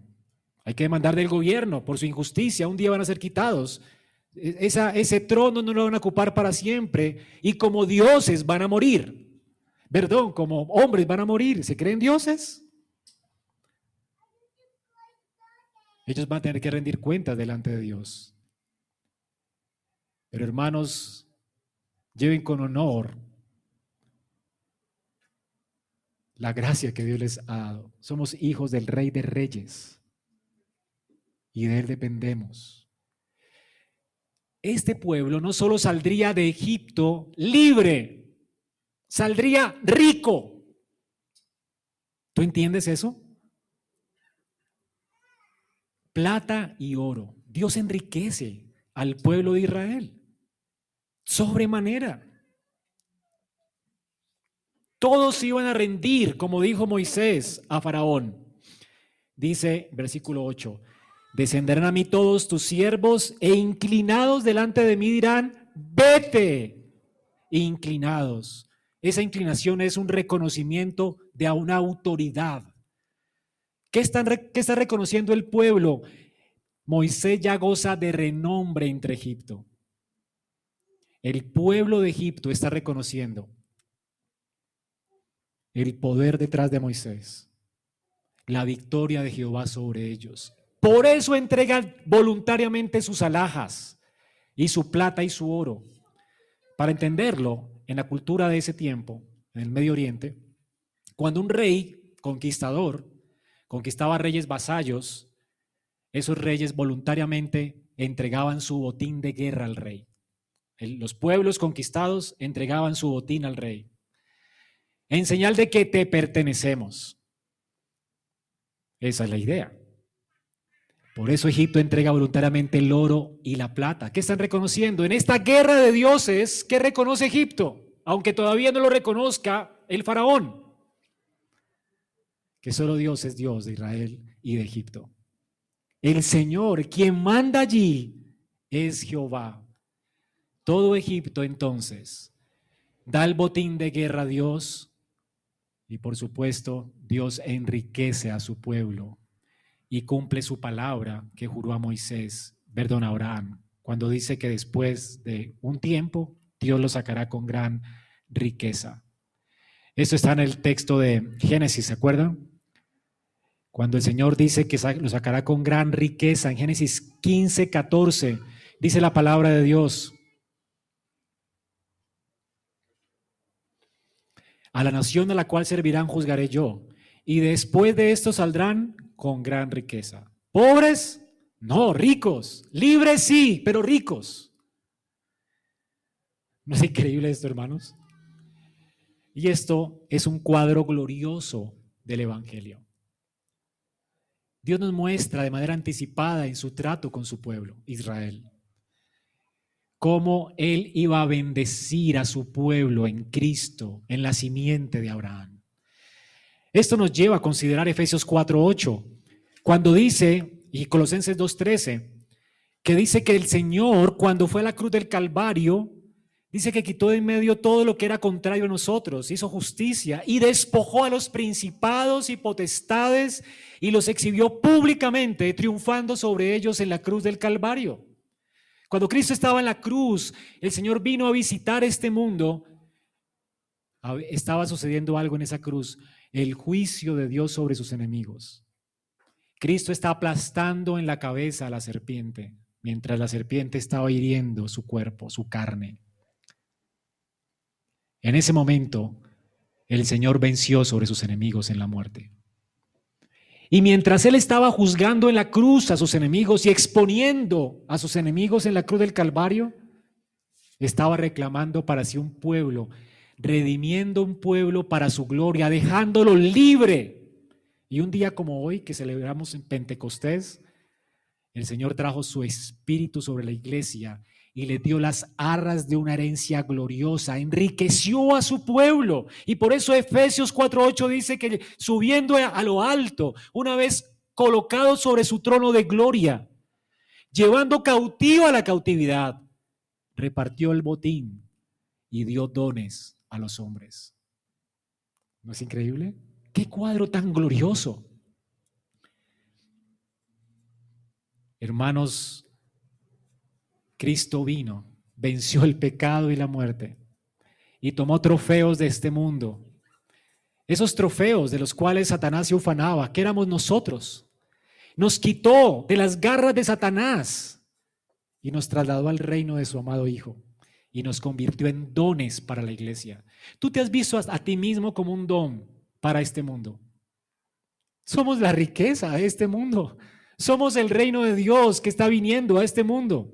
Hay que demandar del gobierno por su injusticia. Un día van a ser quitados. E-, esa, ese trono no lo van a ocupar para siempre y como dioses van a morir. Perdón, como hombres van a morir. ¿Se creen dioses? Ellos van a tener que rendir cuentas delante de Dios. Pero hermanos, lleven con honor la gracia que Dios les ha dado. Somos hijos del Rey de Reyes y de Él dependemos. Este pueblo no solo saldría de Egipto libre, saldría rico. ¿Tú entiendes eso? plata y oro. Dios enriquece al pueblo de Israel sobremanera. Todos iban a rendir, como dijo Moisés a Faraón. Dice versículo 8, descenderán a mí todos tus siervos e inclinados delante de mí dirán, vete, inclinados. Esa inclinación es un reconocimiento de una autoridad. ¿Qué, está reconociendo el pueblo? Moisés ya goza de renombre entre Egipto. El pueblo de Egipto está reconociendo el poder detrás de Moisés, la victoria de Jehová sobre ellos. Por eso entregan voluntariamente sus alhajas y su plata y su oro. Para entenderlo, en la cultura de ese tiempo, en el Medio Oriente, cuando un rey conquistador conquistaba reyes vasallos, esos reyes voluntariamente entregaban su botín de guerra al rey. los pueblos conquistados entregaban su botín al rey, en señal de que te pertenecemos. Esa es la idea. Por eso Egipto entrega voluntariamente el oro y la plata. ¿Qué están reconociendo? En esta guerra de dioses, ¿qué reconoce Egipto? Aunque todavía no lo reconozca el faraón que solo Dios es Dios de Israel y de Egipto. El Señor, quien manda allí, es Jehová. Todo Egipto entonces da el botín de guerra a Dios y por supuesto Dios enriquece a su pueblo y cumple su palabra que juró a Moisés, perdón, Abraham, cuando dice que después de un tiempo Dios lo sacará con gran riqueza. Esto está en el texto de Génesis, ¿se acuerdan? Cuando el Señor dice que lo sacará con gran riqueza, en Génesis 15, 14, dice la palabra de Dios. A la nación a la cual servirán juzgaré yo, y después de esto saldrán con gran riqueza. Pobres, no, ricos, libres sí, pero ricos. ¿No es increíble esto, hermanos? Y esto es un cuadro glorioso del Evangelio. Dios nos muestra de manera anticipada en su trato con su pueblo, Israel, cómo Él iba a bendecir a su pueblo en Cristo, en la simiente de Abraham. Esto nos lleva a considerar Efesios 4.8, cuando dice, y Colosenses 2.13, que dice que el Señor, cuando fue a la cruz del Calvario, Dice que quitó de en medio todo lo que era contrario a nosotros, hizo justicia y despojó a los principados y potestades y los exhibió públicamente, triunfando sobre ellos en la cruz del Calvario. Cuando Cristo estaba en la cruz, el Señor vino a visitar este mundo. Estaba sucediendo algo en esa cruz, el juicio de Dios sobre sus enemigos. Cristo está aplastando en la cabeza a la serpiente, mientras la serpiente estaba hiriendo su cuerpo, su carne. En ese momento, el Señor venció sobre sus enemigos en la muerte. Y mientras Él estaba juzgando en la cruz a sus enemigos y exponiendo a sus enemigos en la cruz del Calvario, estaba reclamando para sí un pueblo, redimiendo un pueblo para su gloria, dejándolo libre. Y un día como hoy, que celebramos en Pentecostés, el Señor trajo su espíritu sobre la iglesia y le dio las arras de una herencia gloriosa, enriqueció a su pueblo. Y por eso Efesios 4.8 dice que subiendo a lo alto, una vez colocado sobre su trono de gloria, llevando cautivo a la cautividad, repartió el botín y dio dones a los hombres. ¿No es increíble? ¿Qué cuadro tan glorioso? Hermanos, Cristo vino, venció el pecado y la muerte y tomó trofeos de este mundo esos trofeos de los cuales Satanás se ufanaba, que éramos nosotros. Nos quitó de las garras de Satanás y nos trasladó al reino de su amado Hijo y nos convirtió en dones para la iglesia. Tú te has visto a, ti mismo como un don para este mundo. Somos la riqueza de este mundo. Somos el reino de Dios que está viniendo a este mundo.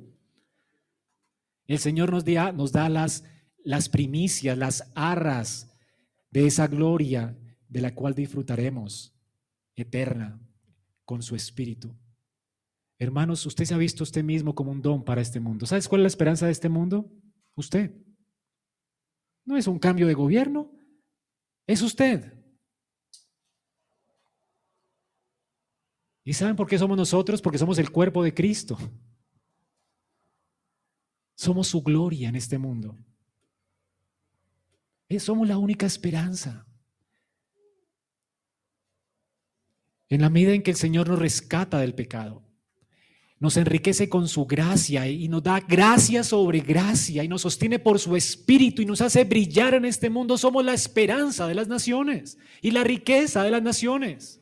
El Señor nos da, nos da las, las primicias, las arras de esa gloria de la cual disfrutaremos eterna con su Espíritu. Hermanos, usted se ha visto usted mismo como un don para este mundo. ¿Sabes cuál es la esperanza de este mundo? Usted. No es un cambio de gobierno, es usted. ¿Y saben por qué somos nosotros? Porque somos el cuerpo de Cristo. Somos su gloria en este mundo. Eh, somos la única esperanza. En la medida en que el Señor nos rescata del pecado, nos enriquece con su gracia y nos da gracia sobre gracia y nos sostiene por su espíritu y nos hace brillar en este mundo, somos la esperanza de las naciones y la riqueza de las naciones.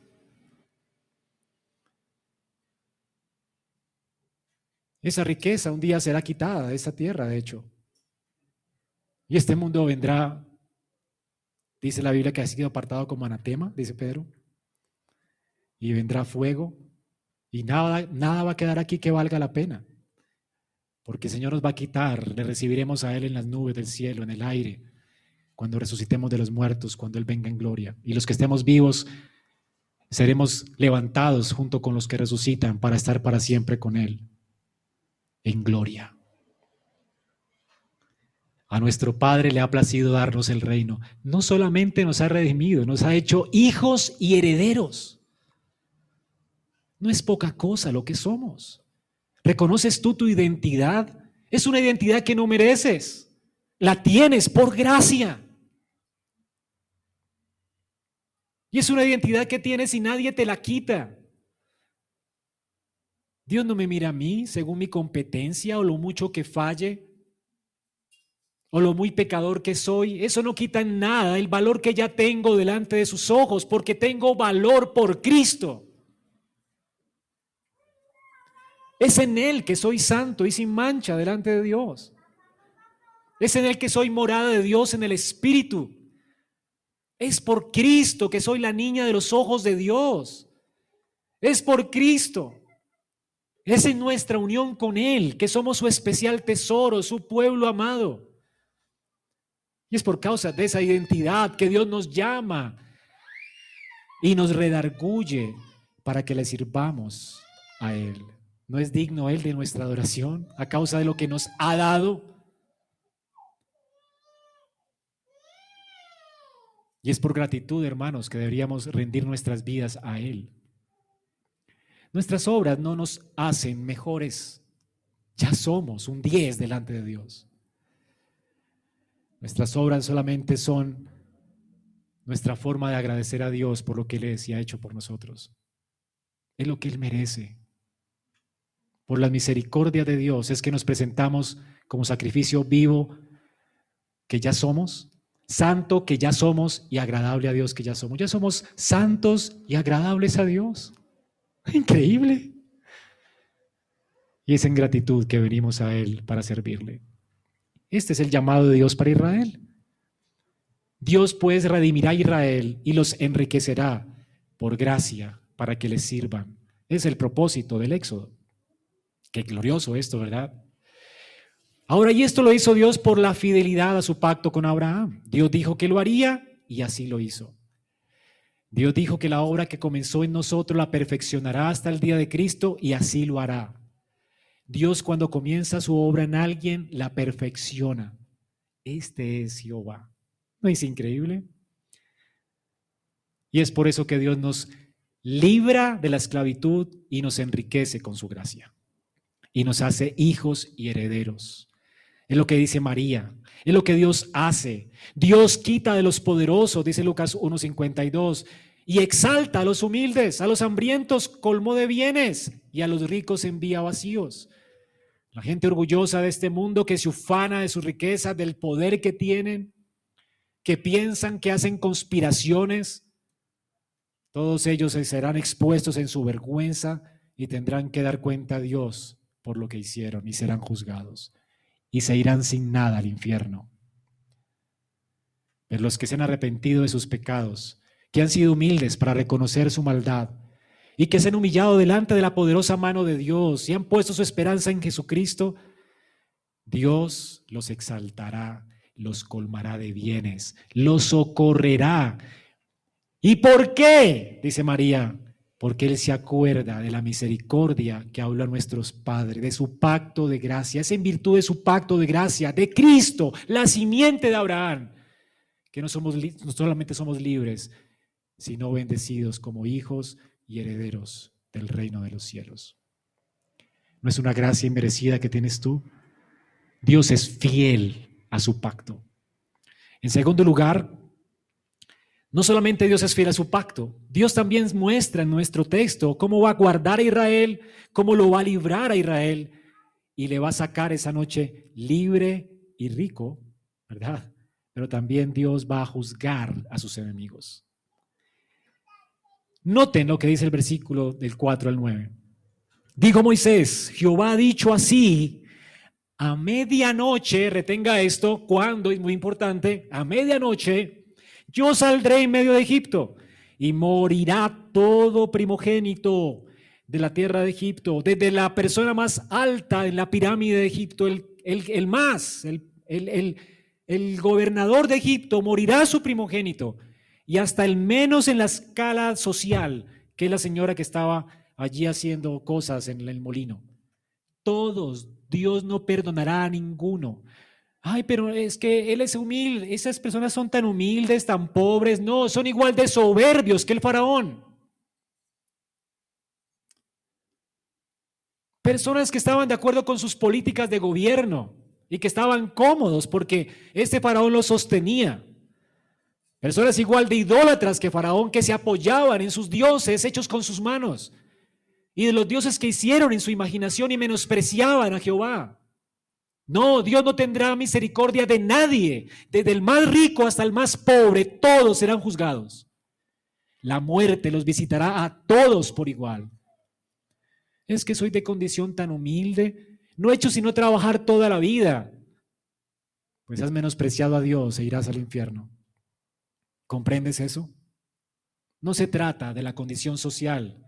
Esa riqueza un día será quitada de esta tierra, de hecho. Y este mundo vendrá, dice la Biblia que ha sido apartado como anatema, dice Pedro. Y vendrá fuego. Y nada, nada va a quedar aquí que valga la pena. Porque el Señor nos va a quitar, le recibiremos a Él en las nubes del cielo, en el aire, cuando resucitemos de los muertos, cuando Él venga en gloria. Y los que estemos vivos seremos levantados junto con los que resucitan para estar para siempre con Él en gloria. A nuestro Padre le ha placido darnos el reino. No solamente nos ha redimido, nos ha hecho hijos y herederos. No es poca cosa lo que somos. ¿Reconoces tú tu identidad? Es una identidad que no mereces. La tienes por gracia. Y es una identidad que tienes y nadie te la quita. Dios no me mira a mí según mi competencia o lo mucho que falle o lo muy pecador que soy. Eso no quita en nada el valor que ya tengo delante de sus ojos porque tengo valor por Cristo. Es en Él que soy santo y sin mancha delante de Dios. Es en Él que soy morada de Dios en el Espíritu. Es por Cristo que soy la niña de los ojos de Dios. Es por Cristo. Es en nuestra unión con Él que somos su especial tesoro, su pueblo amado. Y es por causa de esa identidad que Dios nos llama y nos redarguye para que le sirvamos a Él. ¿No es digno Él de nuestra adoración a causa de lo que nos ha dado? Y es por gratitud, hermanos, que deberíamos rendir nuestras vidas a Él. Nuestras obras no nos hacen mejores. Ya somos un 10 delante de Dios. Nuestras obras solamente son nuestra forma de agradecer a Dios por lo que Él es y ha hecho por nosotros. Es lo que Él merece. Por la misericordia de Dios es que nos presentamos como sacrificio vivo que ya somos, santo que ya somos y agradable a Dios que ya somos. Ya somos santos y agradables a Dios. Increíble. Y es en gratitud que venimos a Él para servirle. Este es el llamado de Dios para Israel. Dios pues redimirá a Israel y los enriquecerá por gracia para que les sirvan. Es el propósito del Éxodo. Qué glorioso esto, ¿verdad? Ahora, y esto lo hizo Dios por la fidelidad a su pacto con Abraham. Dios dijo que lo haría y así lo hizo. Dios dijo que la obra que comenzó en nosotros la perfeccionará hasta el día de Cristo y así lo hará. Dios cuando comienza su obra en alguien, la perfecciona. Este es Jehová. ¿No es increíble? Y es por eso que Dios nos libra de la esclavitud y nos enriquece con su gracia. Y nos hace hijos y herederos. Es lo que dice María. Es lo que Dios hace. Dios quita de los poderosos, dice Lucas 1.52, y exalta a los humildes, a los hambrientos colmo de bienes y a los ricos envía vacíos. La gente orgullosa de este mundo que se ufana de su riqueza, del poder que tienen, que piensan que hacen conspiraciones, todos ellos serán expuestos en su vergüenza y tendrán que dar cuenta a Dios por lo que hicieron y serán juzgados y se irán sin nada al infierno. Pero los que se han arrepentido de sus pecados, que han sido humildes para reconocer su maldad y que se han humillado delante de la poderosa mano de Dios y han puesto su esperanza en Jesucristo, Dios los exaltará, los colmará de bienes, los socorrerá. ¿Y por qué? Dice María, porque Él se acuerda de la misericordia que habla nuestros padres, de su pacto de gracia. Es en virtud de su pacto de gracia, de Cristo, la simiente de Abraham, que no, somos, no solamente somos libres, sino bendecidos como hijos y herederos del reino de los cielos. ¿No es una gracia inmerecida que tienes tú? Dios es fiel a su pacto. En segundo lugar, no solamente Dios es fiel a su pacto, Dios también muestra en nuestro texto cómo va a guardar a Israel, cómo lo va a librar a Israel y le va a sacar esa noche libre y rico, ¿verdad? Pero también Dios va a juzgar a sus enemigos. Noten lo que dice el versículo del 4 al 9. Dijo Moisés, Jehová ha dicho así, a medianoche, retenga esto, cuando es muy importante, a medianoche yo saldré en medio de Egipto y morirá todo primogénito de la tierra de Egipto, desde la persona más alta en la pirámide de Egipto, el, el, más, el, el, el gobernador de Egipto, morirá su primogénito, y hasta el menos en la escala social, que la señora que estaba allí haciendo cosas en el molino. Todos Dios no perdonará a ninguno. Ay, pero es que Él es humilde. Esas personas son tan humildes, tan pobres. No, son igual de soberbios que el faraón. Personas que estaban de acuerdo con sus políticas de gobierno y que estaban cómodos porque este faraón los sostenía. Personas igual de idólatras que faraón que se apoyaban en sus dioses hechos con sus manos y de los dioses que hicieron en su imaginación y menospreciaban a Jehová. No, Dios no tendrá misericordia de nadie, desde el más rico hasta el más pobre, todos serán juzgados. La muerte los visitará a todos por igual. Es que soy de condición tan humilde, no he hecho sino trabajar toda la vida. Pues has menospreciado a Dios e irás al infierno. ¿Comprendes eso? No se trata de la condición social,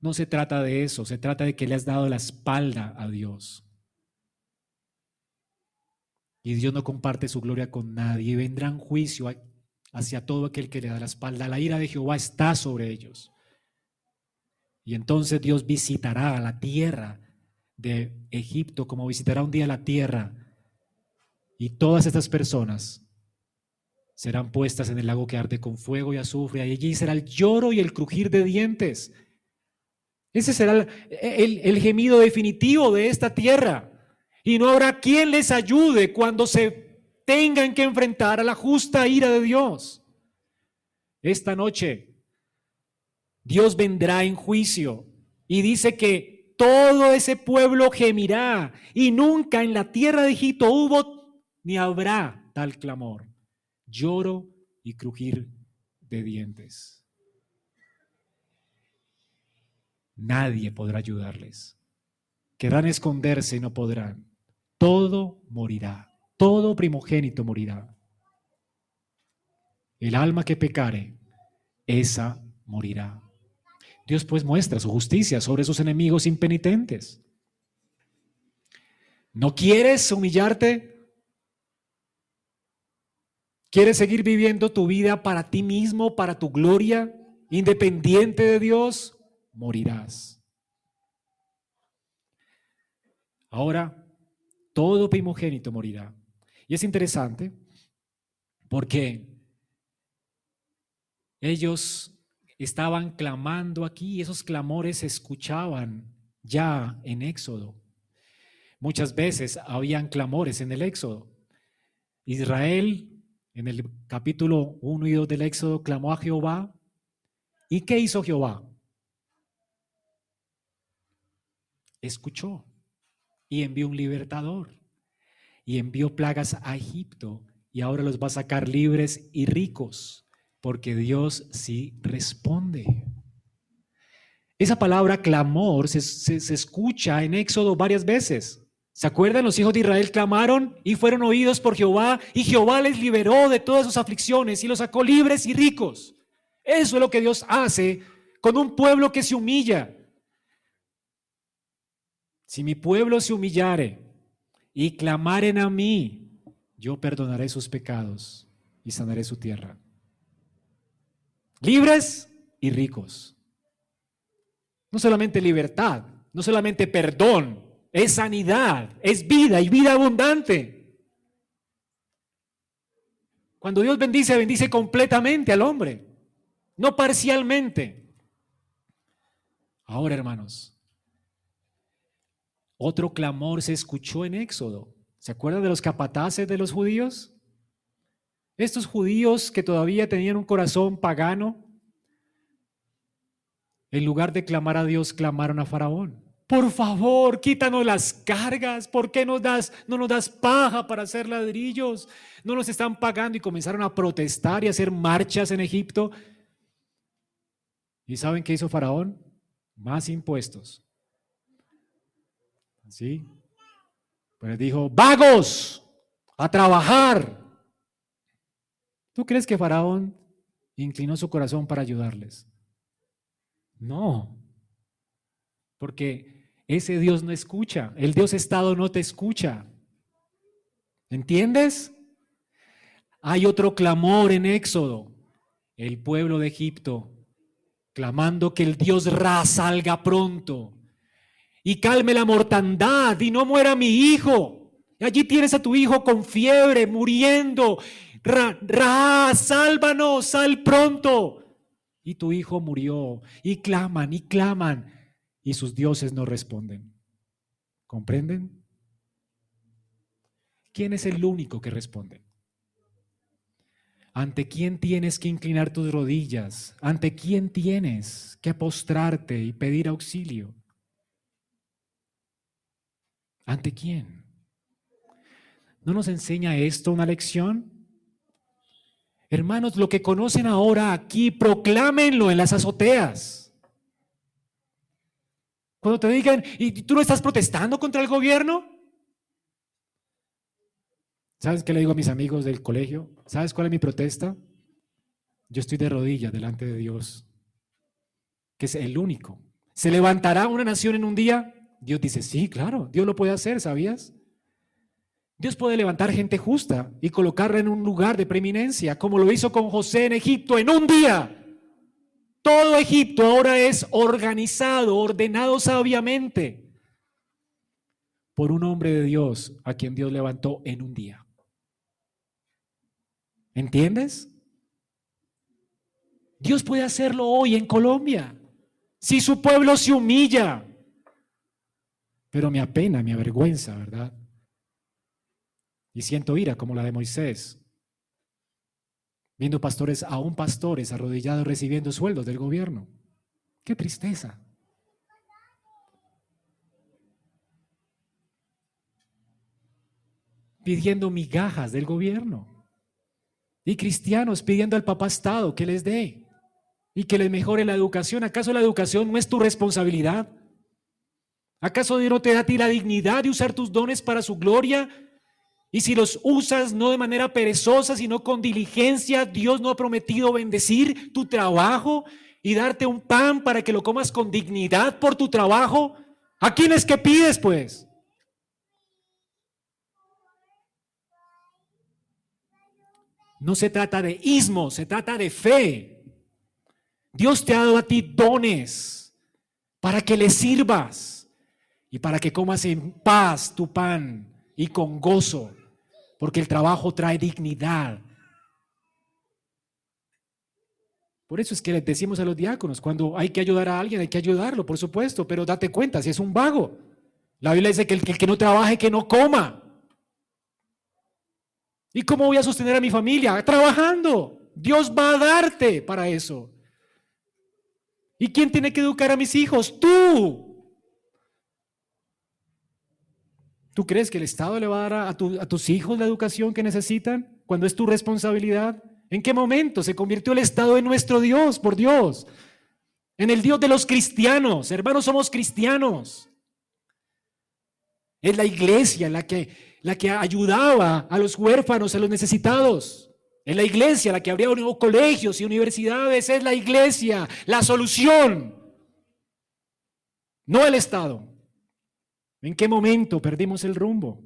no se trata de eso, se trata de que le has dado la espalda a Dios. Y Dios no comparte su gloria con nadie. Y vendrá un juicio hacia todo aquel que le da la espalda. La ira de Jehová está sobre ellos. Y entonces Dios visitará la tierra de Egipto como visitará un día la tierra. Y todas estas personas serán puestas en el lago que arde con fuego y azufre. Y allí será el lloro y el crujir de dientes. Ese será el, gemido definitivo de esta tierra. Y no habrá quien les ayude cuando se tengan que enfrentar a la justa ira de Dios. Esta noche Dios vendrá en juicio y dice que todo ese pueblo gemirá y nunca en la tierra de Egipto hubo ni habrá tal clamor, lloro y crujir de dientes. Nadie podrá ayudarles. Querrán esconderse y no podrán. Todo morirá. Todo primogénito morirá. El alma que pecare, esa morirá. Dios pues muestra su justicia sobre sus enemigos impenitentes. ¿No quieres humillarte? ¿Quieres seguir viviendo tu vida para ti mismo, para tu gloria, independiente de Dios? Morirás. Ahora, todo primogénito morirá. Y es interesante porque ellos estaban clamando aquí y esos clamores se escuchaban ya en Éxodo. Muchas veces habían clamores en el Éxodo. Israel, en el capítulo 1 y 2 del Éxodo, clamó a Jehová. ¿Y qué hizo Jehová? Escuchó y envió un libertador y envió plagas a Egipto y ahora los va a sacar libres y ricos, porque Dios sí responde. Esa palabra clamor se, se escucha en Éxodo varias veces. ¿Se acuerdan? Los hijos de Israel clamaron y fueron oídos por Jehová y Jehová les liberó de todas sus aflicciones y los sacó libres y ricos. Eso es lo que Dios hace con un pueblo que se humilla. Si mi pueblo se humillare y clamaren a mí, yo perdonaré sus pecados y sanaré su tierra. Libres y ricos. No solamente libertad, no solamente perdón, es sanidad, es vida y vida abundante. Cuando Dios bendice, bendice completamente al hombre, no parcialmente. Ahora, hermanos, otro clamor se escuchó en Éxodo. ¿Se acuerdan de los capataces de los judíos? Estos judíos que todavía tenían un corazón pagano, en lugar de clamar a Dios, clamaron a Faraón. Por favor, quítanos las cargas. ¿Por qué nos das, no nos das paja para hacer ladrillos? No nos están pagando y comenzaron a protestar y a hacer marchas en Egipto. ¿Y saben qué hizo Faraón? Más impuestos. ¿Sí? Pues dijo, vagos, a trabajar. ¿Tú crees que Faraón inclinó su corazón para ayudarles? No, porque ese Dios no escucha. El Dios Estado no te escucha. ¿Entiendes? Hay otro clamor en Éxodo. El pueblo de Egipto clamando que el Dios Ra salga pronto y calme la mortandad y no muera mi hijo. Y allí tienes a tu hijo con fiebre, muriendo. Ra, Ra, sálvanos, sal pronto. Y tu hijo murió. Y claman y claman y sus dioses no responden. ¿Comprenden? ¿Quién es el único que responde? ¿Ante quién tienes que inclinar tus rodillas? ¿Ante quién tienes que postrarte y pedir auxilio? ¿Ante quién? ¿No nos enseña esto una lección? Hermanos, lo que conocen ahora aquí, proclámenlo en las azoteas. Cuando te digan, ¿y tú no estás protestando contra el gobierno? ¿Sabes qué le digo a mis amigos del colegio? ¿Sabes cuál es mi protesta? Yo estoy de rodillas delante de Dios, que es el único. ¿Se levantará una nación en un día? Dios dice, sí, claro, Dios lo puede hacer, ¿sabías? Dios puede levantar gente justa y colocarla en un lugar de preeminencia, como lo hizo con José en Egipto en un día. Todo Egipto ahora es organizado, ordenado sabiamente por un hombre de Dios a quien Dios levantó en un día. ¿Entiendes? Dios puede hacerlo hoy en Colombia, si su pueblo se humilla. Pero me apena, me avergüenza, ¿verdad? Y siento ira como la de Moisés viendo pastores, aún pastores arrodillados recibiendo sueldos del gobierno. Qué tristeza. Pidiendo migajas del gobierno. Y cristianos pidiendo al papá Estado que les dé y que les mejore la educación. ¿Acaso la educación no es tu responsabilidad? ¿Acaso Dios no te da a ti la dignidad de usar tus dones para su gloria? Y si los usas no de manera perezosa, sino con diligencia, Dios no ha prometido bendecir tu trabajo y darte un pan para que lo comas con dignidad por tu trabajo. ¿A quién es que pides, pues? No se trata de ismo, se trata de fe. Dios te ha dado a ti dones para que le sirvas y para que comas en paz tu pan y con gozo, porque el trabajo trae dignidad. Por eso es que le decimos a los diáconos, cuando hay que ayudar a alguien, hay que ayudarlo, por supuesto, pero date cuenta, si es un vago. La Biblia dice que el, que no trabaje, que no coma. ¿Y cómo voy a sostener a mi familia? Trabajando. Dios va a darte para eso. ¿Y quién tiene que educar a mis hijos? Tú. ¿Tú crees que el Estado le va a dar a, tus hijos la educación que necesitan? cuando es tu responsabilidad? ¿En qué momento se convirtió el Estado en nuestro Dios, por Dios? En el Dios de los cristianos. Hermanos, somos cristianos. Es la iglesia la que, la que ayudaba a los huérfanos, a los necesitados. Es la iglesia la que abría colegios y universidades. Es la iglesia la solución. No el Estado. ¿En qué momento perdimos el rumbo?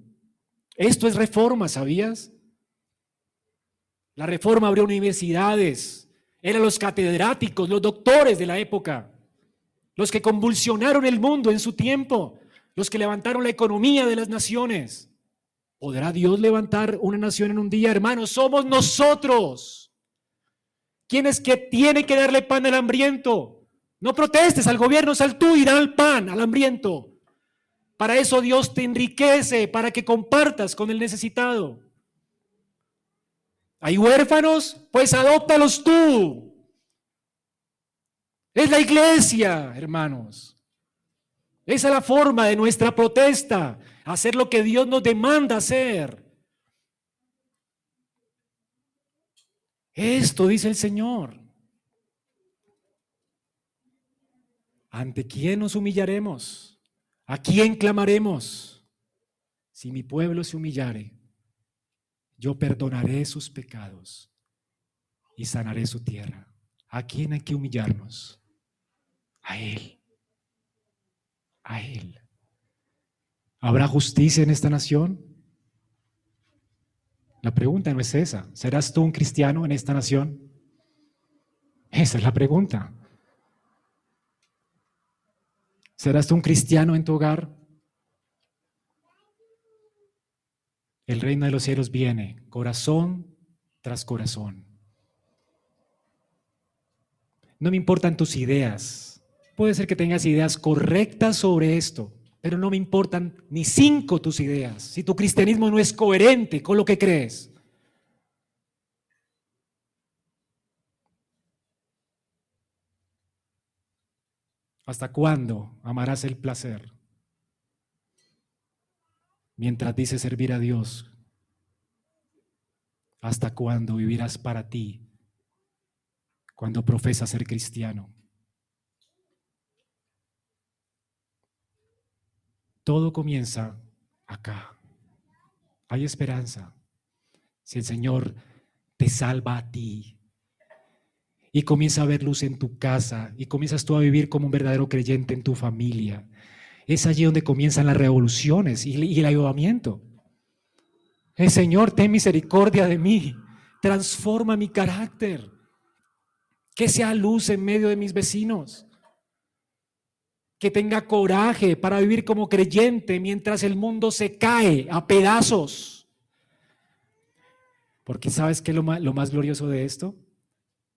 Esto es reforma, ¿sabías? La reforma abrió universidades, eran los catedráticos, los doctores de la época, los que convulsionaron el mundo en su tiempo, los que levantaron la economía de las naciones. ¿Podrá Dios levantar una nación en un día, hermanos? Somos nosotros. ¿Quién es que tiene que darle pan al hambriento? No protestes al gobierno, sal tú y da el pan al hambriento. Para eso Dios te enriquece, para que compartas con el necesitado. ¿Hay huérfanos? Pues adóptalos tú. Es la iglesia, hermanos. Esa es la forma de nuestra protesta, hacer lo que Dios nos demanda hacer. Esto dice el Señor. ¿Ante quién nos humillaremos? ¿A quién clamaremos? Si mi pueblo se humillare, yo perdonaré sus pecados y sanaré su tierra. ¿A quién hay que humillarnos? A Él. A Él. ¿Habrá justicia en esta nación? La pregunta no es esa. ¿Serás tú un cristiano en esta nación? Esa es la pregunta. ¿Serás tú un cristiano en tu hogar? El reino de los cielos viene, corazón tras corazón. No me importan tus ideas. Puede ser que tengas ideas correctas sobre esto, pero no me importan ni cinco tus ideas. Si tu cristianismo no es coherente con lo que crees. ¿Hasta cuándo amarás el placer? Mientras dices servir a Dios, ¿hasta cuándo vivirás para ti cuando profesas ser cristiano? Todo comienza acá. Hay esperanza. Si el Señor te salva a ti, y comienza a ver luz en tu casa y comienzas tú a vivir como un verdadero creyente en tu familia. Es allí donde comienzan las revoluciones y, el ayudamiento. El Señor, ten misericordia de mí, transforma mi carácter, que sea luz en medio de mis vecinos, que tenga coraje para vivir como creyente mientras el mundo se cae a pedazos. Porque sabes qué es lo más glorioso de esto?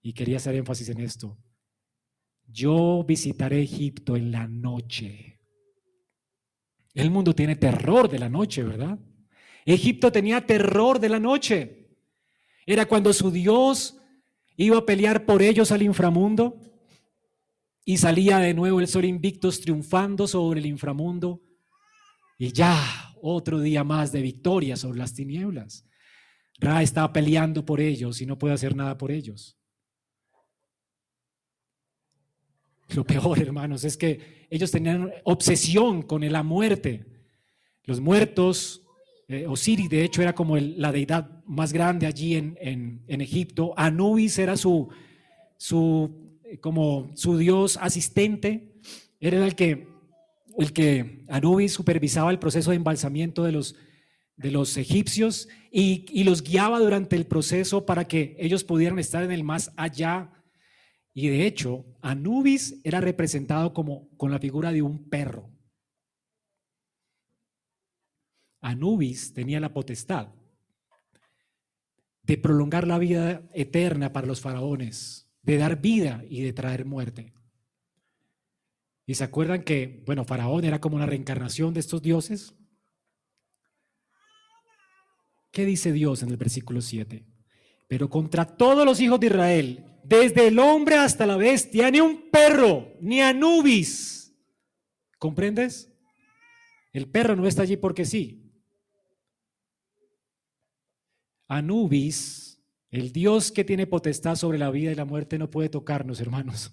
Y quería hacer énfasis en esto. Yo visitaré Egipto en la noche. El mundo tiene terror de la noche, ¿verdad? Egipto tenía terror de la noche. Era cuando su Dios iba a pelear por ellos al inframundo y salía de nuevo el sol invictus triunfando sobre el inframundo y ya otro día más de victoria sobre las tinieblas. Ra estaba peleando por ellos y no puede hacer nada por ellos. Lo peor, hermanos, es que ellos tenían obsesión con la muerte. Los muertos, eh, Osiris de hecho era como la deidad más grande allí en, Egipto. Anubis era su, su dios asistente. Era el que, Anubis supervisaba el proceso de embalsamiento de los, de los egipcios y, y los guiaba durante el proceso para que ellos pudieran estar en el más allá y de hecho, Anubis era representado como con la figura de un perro. Anubis tenía la potestad de prolongar la vida eterna para los faraones, de dar vida y de traer muerte. ¿Y se acuerdan que, bueno, Faraón era como una reencarnación de estos dioses? ¿Qué dice Dios en el versículo 7? Pero contra todos los hijos de Israel desde el hombre hasta la bestia, ni un perro, ni Anubis. ¿Comprendes? El perro no está allí porque sí. Anubis, el Dios que tiene potestad sobre la vida y la muerte, no puede tocarnos, hermanos.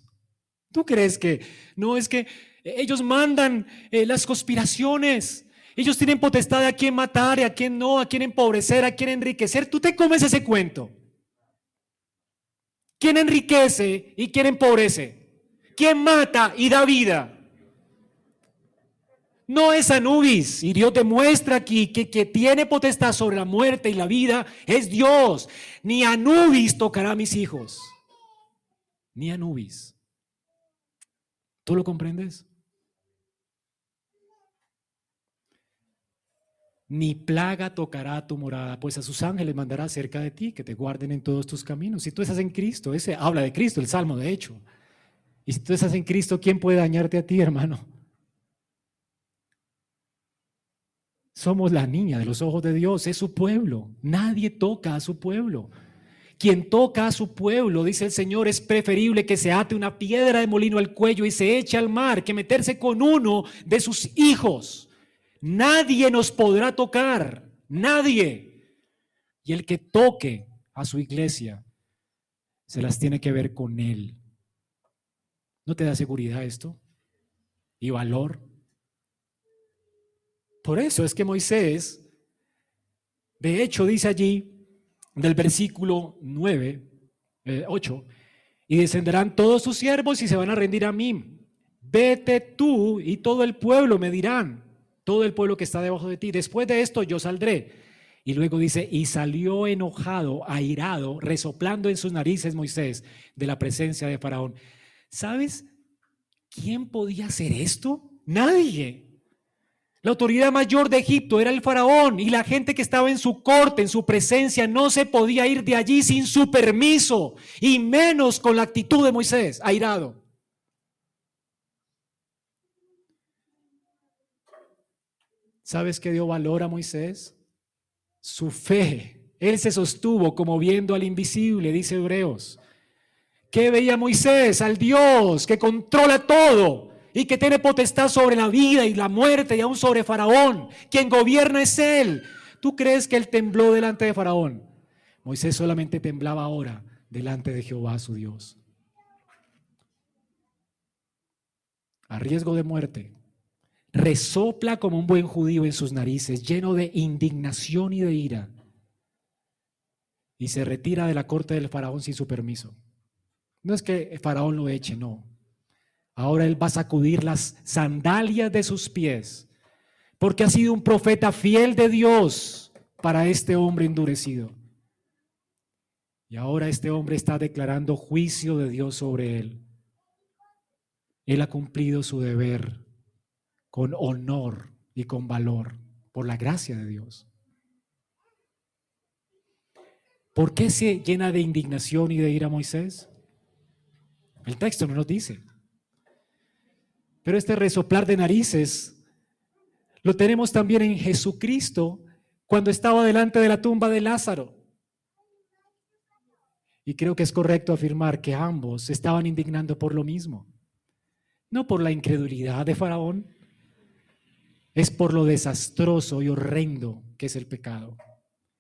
¿Tú crees que no es que ellos mandan eh, las conspiraciones? Ellos tienen potestad de a quién matar a quién no, a quién empobrecer, a quién enriquecer. Tú te comes ese cuento. ¿Quién enriquece y quién empobrece? ¿Quién mata y da vida? No es Anubis. Y Dios demuestra aquí que que tiene potestad sobre la muerte y la vida es Dios. Ni Anubis tocará a mis hijos. Ni Anubis. ¿Tú lo comprendes? Ni plaga tocará tu morada, pues a sus ángeles mandará cerca de ti, que te guarden en todos tus caminos. Si tú estás en Cristo, ese habla de Cristo, el Salmo de hecho. Y si tú estás en Cristo, ¿quién puede dañarte a ti, hermano? Somos la niña de los ojos de Dios, es su pueblo. Nadie toca a su pueblo. Quien toca a su pueblo, dice el Señor, es preferible que se ate una piedra de molino al cuello y se eche al mar que meterse con uno de sus hijos. Nadie nos podrá tocar, nadie. Y el que toque a su iglesia se las tiene que ver con él. ¿No te da seguridad esto? Y valor. Por eso es que Moisés, de hecho, dice allí, del versículo 9, 8, eh, y descenderán todos sus siervos y se van a rendir a mí. Vete tú y todo el pueblo me dirán, todo el pueblo que está debajo de ti. Después de esto yo saldré. Y luego dice, y salió enojado, airado, resoplando en sus narices Moisés de la presencia de Faraón. ¿Sabes quién podía hacer esto? Nadie. La autoridad mayor de Egipto era el faraón y la gente que estaba en su corte, en su presencia, no se podía ir de allí sin su permiso y menos con la actitud de Moisés, airado. ¿Sabes qué dio valor a Moisés? Su fe. Él se sostuvo como viendo al invisible, dice Hebreos. ¿Qué veía Moisés? Al Dios que controla todo y que tiene potestad sobre la vida y la muerte y aún sobre Faraón. Quien gobierna es Él. ¿Tú crees que Él tembló delante de Faraón? Moisés solamente temblaba ahora delante de Jehová su Dios. A riesgo de muerte, resopla como un buen judío en sus narices, lleno de indignación y de ira, y se retira de la corte del faraón sin su permiso. No es que el faraón lo eche, no. Ahora él va a sacudir las sandalias de sus pies, porque ha sido un profeta fiel de Dios para este hombre endurecido. Y ahora este hombre está declarando juicio de Dios sobre él. Él ha cumplido su deber con honor y con valor por la gracia de Dios. ¿Por qué se llena de indignación y de ira Moisés? El texto no nos dice. Pero este resoplar de narices lo tenemos también en Jesucristo cuando estaba delante de la tumba de Lázaro. Y creo que es correcto afirmar que ambos estaban indignando por lo mismo. No por la incredulidad de Faraón, es por lo desastroso y horrendo que es el pecado.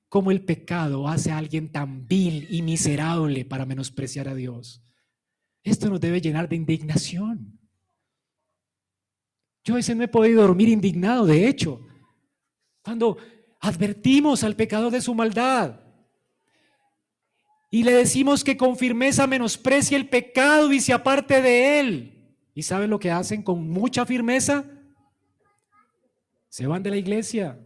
Cómo el pecado hace a alguien tan vil y miserable para menospreciar a Dios. Esto nos debe llenar de indignación. Yo a veces no he podido dormir indignado, de hecho, cuando advertimos al pecador de su maldad y le decimos que con firmeza menosprecie el pecado y se aparte de él. ¿Y saben lo que hacen con mucha firmeza? Se van de la iglesia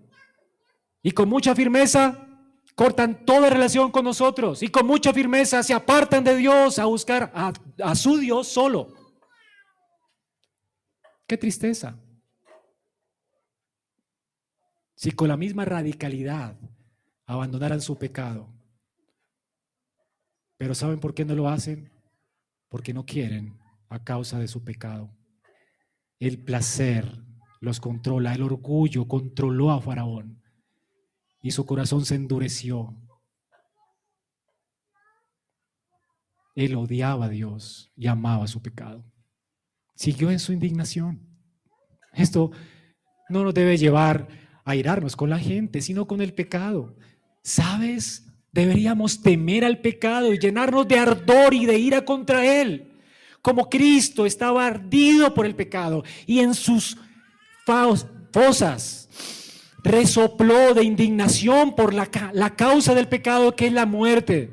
y con mucha firmeza cortan toda relación con nosotros y con mucha firmeza se apartan de Dios a buscar a, su Dios solo. Qué tristeza. Si con la misma radicalidad abandonaran su pecado. Pero ¿saben por qué no lo hacen? Porque no quieren a causa de su pecado. El placer los controla. El orgullo controló a Faraón y su corazón se endureció. Él odiaba a Dios y amaba su pecado. Siguió en su indignación. Esto no nos debe llevar a irarnos con la gente, sino con el pecado. ¿Sabes Deberíamos temer al pecado y llenarnos de ardor y de ira contra él, como Cristo estaba ardido por el pecado y en sus fosas resopló de indignación por la, la causa del pecado que es la muerte,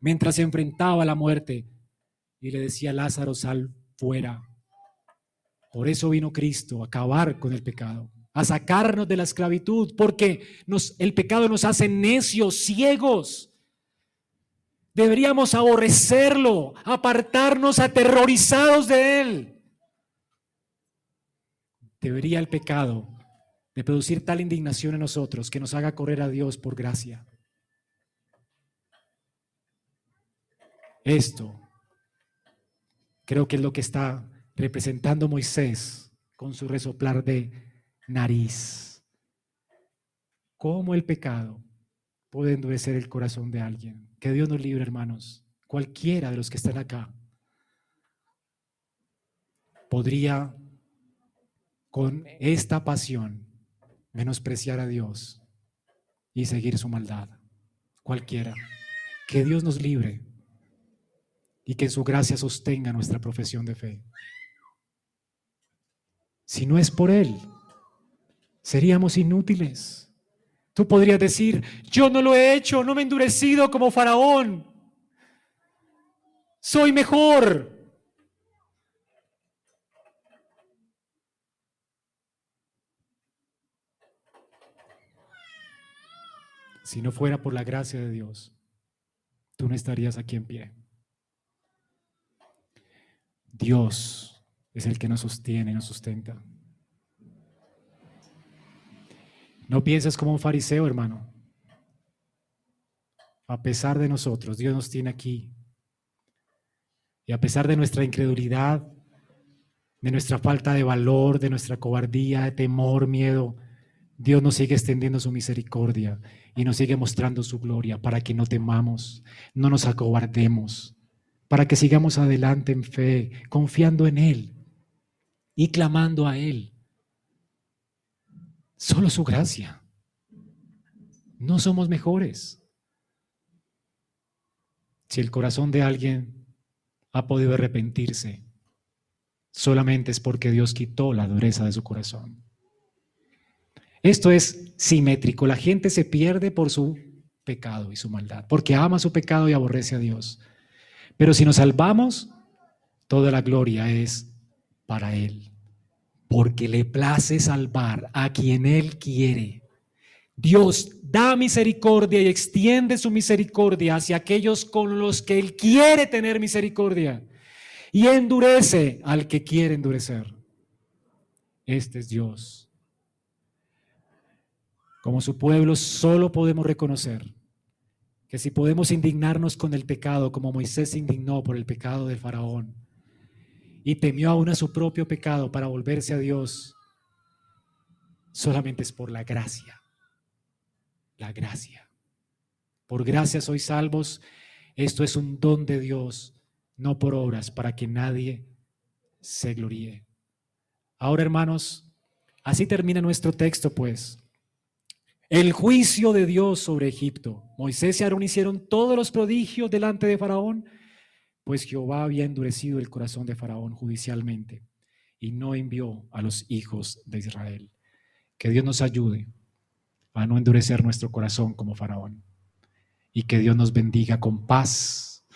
mientras se enfrentaba a la muerte y le decía Lázaro, sal fuera. Por eso vino Cristo, a acabar con el pecado a sacarnos de la esclavitud, porque nos, el pecado nos hace necios, ciegos. Deberíamos aborrecerlo, apartarnos aterrorizados de él. Debería el pecado de producir tal indignación en nosotros que nos haga correr a Dios por gracia. Esto creo que es lo que está representando Moisés con su resoplar de nariz. ¿Cómo el pecado puede endurecer el corazón de alguien? Que Dios nos libre, hermanos. Cualquiera de los que están acá podría con esta pasión menospreciar a Dios y seguir su maldad. Cualquiera. Que Dios nos libre y que su gracia sostenga nuestra profesión de fe. Si no es por Él, seríamos inútiles. Tú podrías decir, yo no lo he hecho, no me he endurecido como faraón. Soy mejor. Si no fuera por la gracia de Dios, tú no estarías aquí en pie. Dios es el que nos sostiene y nos sustenta. No pienses como un fariseo, hermano. A pesar de nosotros, Dios nos tiene aquí. Y a pesar de nuestra incredulidad, de nuestra falta de valor, de nuestra cobardía, de temor, miedo, Dios nos sigue extendiendo su misericordia y nos sigue mostrando su gloria para que no temamos, no nos acobardemos, para que sigamos adelante en fe, confiando en Él y clamando a Él. Solo su gracia. No somos mejores. Si el corazón de alguien ha podido arrepentirse, solamente es porque Dios quitó la dureza de su corazón. Esto es simétrico. La gente se pierde por su pecado y su maldad, porque ama su pecado y aborrece a Dios. Pero si nos salvamos, toda la gloria es para Él porque le place salvar a quien Él quiere. Dios da misericordia y extiende su misericordia hacia aquellos con los que Él quiere tener misericordia y endurece al que quiere endurecer. Este es Dios. Como su pueblo solo podemos reconocer que si podemos indignarnos con el pecado como Moisés se indignó por el pecado del faraón, y temió aún a su propio pecado para volverse a Dios, solamente es por la gracia. La gracia. Por gracia sois salvos. Esto es un don de Dios, no por obras, para que nadie se gloríe. Ahora, hermanos, así termina nuestro texto, pues. El juicio de Dios sobre Egipto. Moisés y Aarón hicieron todos los prodigios delante de Faraón pues Jehová había endurecido el corazón de Faraón judicialmente y no envió a los hijos de Israel. Que Dios nos ayude a no endurecer nuestro corazón como Faraón y que Dios nos bendiga con paz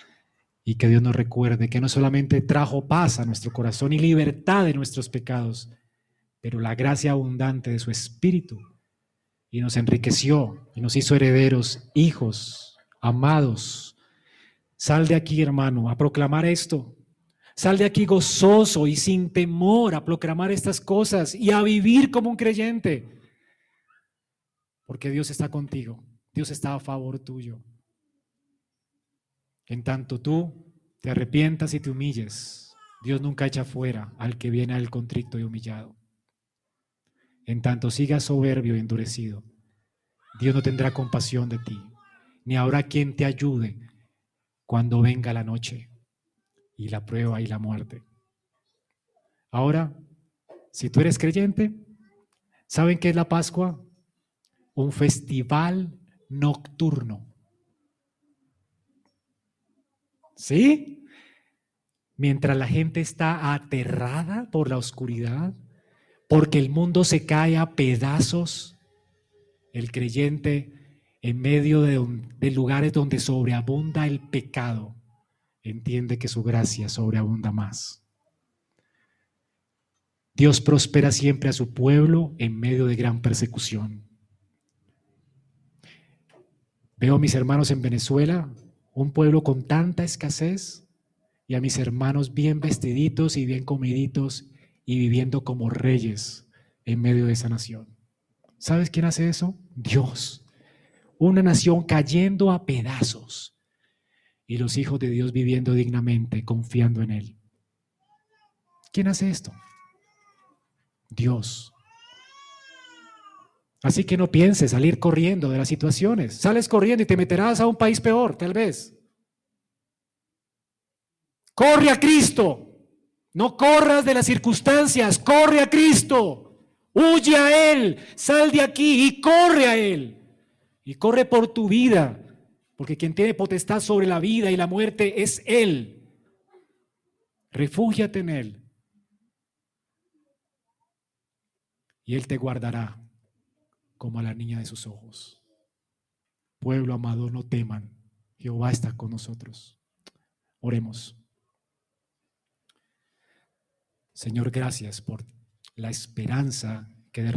y que Dios nos recuerde que no solamente trajo paz a nuestro corazón y libertad de nuestros pecados, pero la gracia abundante de su Espíritu y nos enriqueció y nos hizo herederos, hijos, amados, Sal de aquí, hermano, a proclamar esto. Sal de aquí gozoso y sin temor a proclamar estas cosas y a vivir como un creyente. Porque Dios está contigo. Dios está a favor tuyo. En tanto tú te arrepientas y te humilles, Dios nunca echa fuera al que viene al contrito y humillado. En tanto sigas soberbio y endurecido, Dios no tendrá compasión de ti, ni habrá quien te ayude cuando venga la noche y la prueba y la muerte. Ahora, si tú eres creyente, ¿saben qué es la Pascua? Un festival nocturno ¿Sí? Mientras la gente está aterrada por la oscuridad, porque el mundo se cae a pedazos, el creyente en medio de, lugares donde sobreabunda el pecado, entiende que su gracia sobreabunda más. Dios prospera siempre a su pueblo en medio de gran persecución. Veo a mis hermanos en Venezuela, un pueblo con tanta escasez, y a mis hermanos bien vestiditos y bien comiditos y viviendo como reyes en medio de esa nación. ¿Sabes quién hace eso? Dios. Una nación cayendo a pedazos y los hijos de Dios viviendo dignamente, confiando en Él. ¿Quién hace esto? Dios. Así que no pienses salir corriendo de las situaciones. Sales corriendo y te meterás a un país peor, tal vez. Corre a Cristo. No corras de las circunstancias, corre a Cristo. Huye a Él, sal de aquí y corre a Él. Y corre por tu vida, porque quien tiene potestad sobre la vida y la muerte es Él. Refúgiate en Él. Y Él te guardará como a la niña de sus ojos. Pueblo amado, no teman. Jehová está con nosotros. Oremos. Señor, gracias por la esperanza que derrama.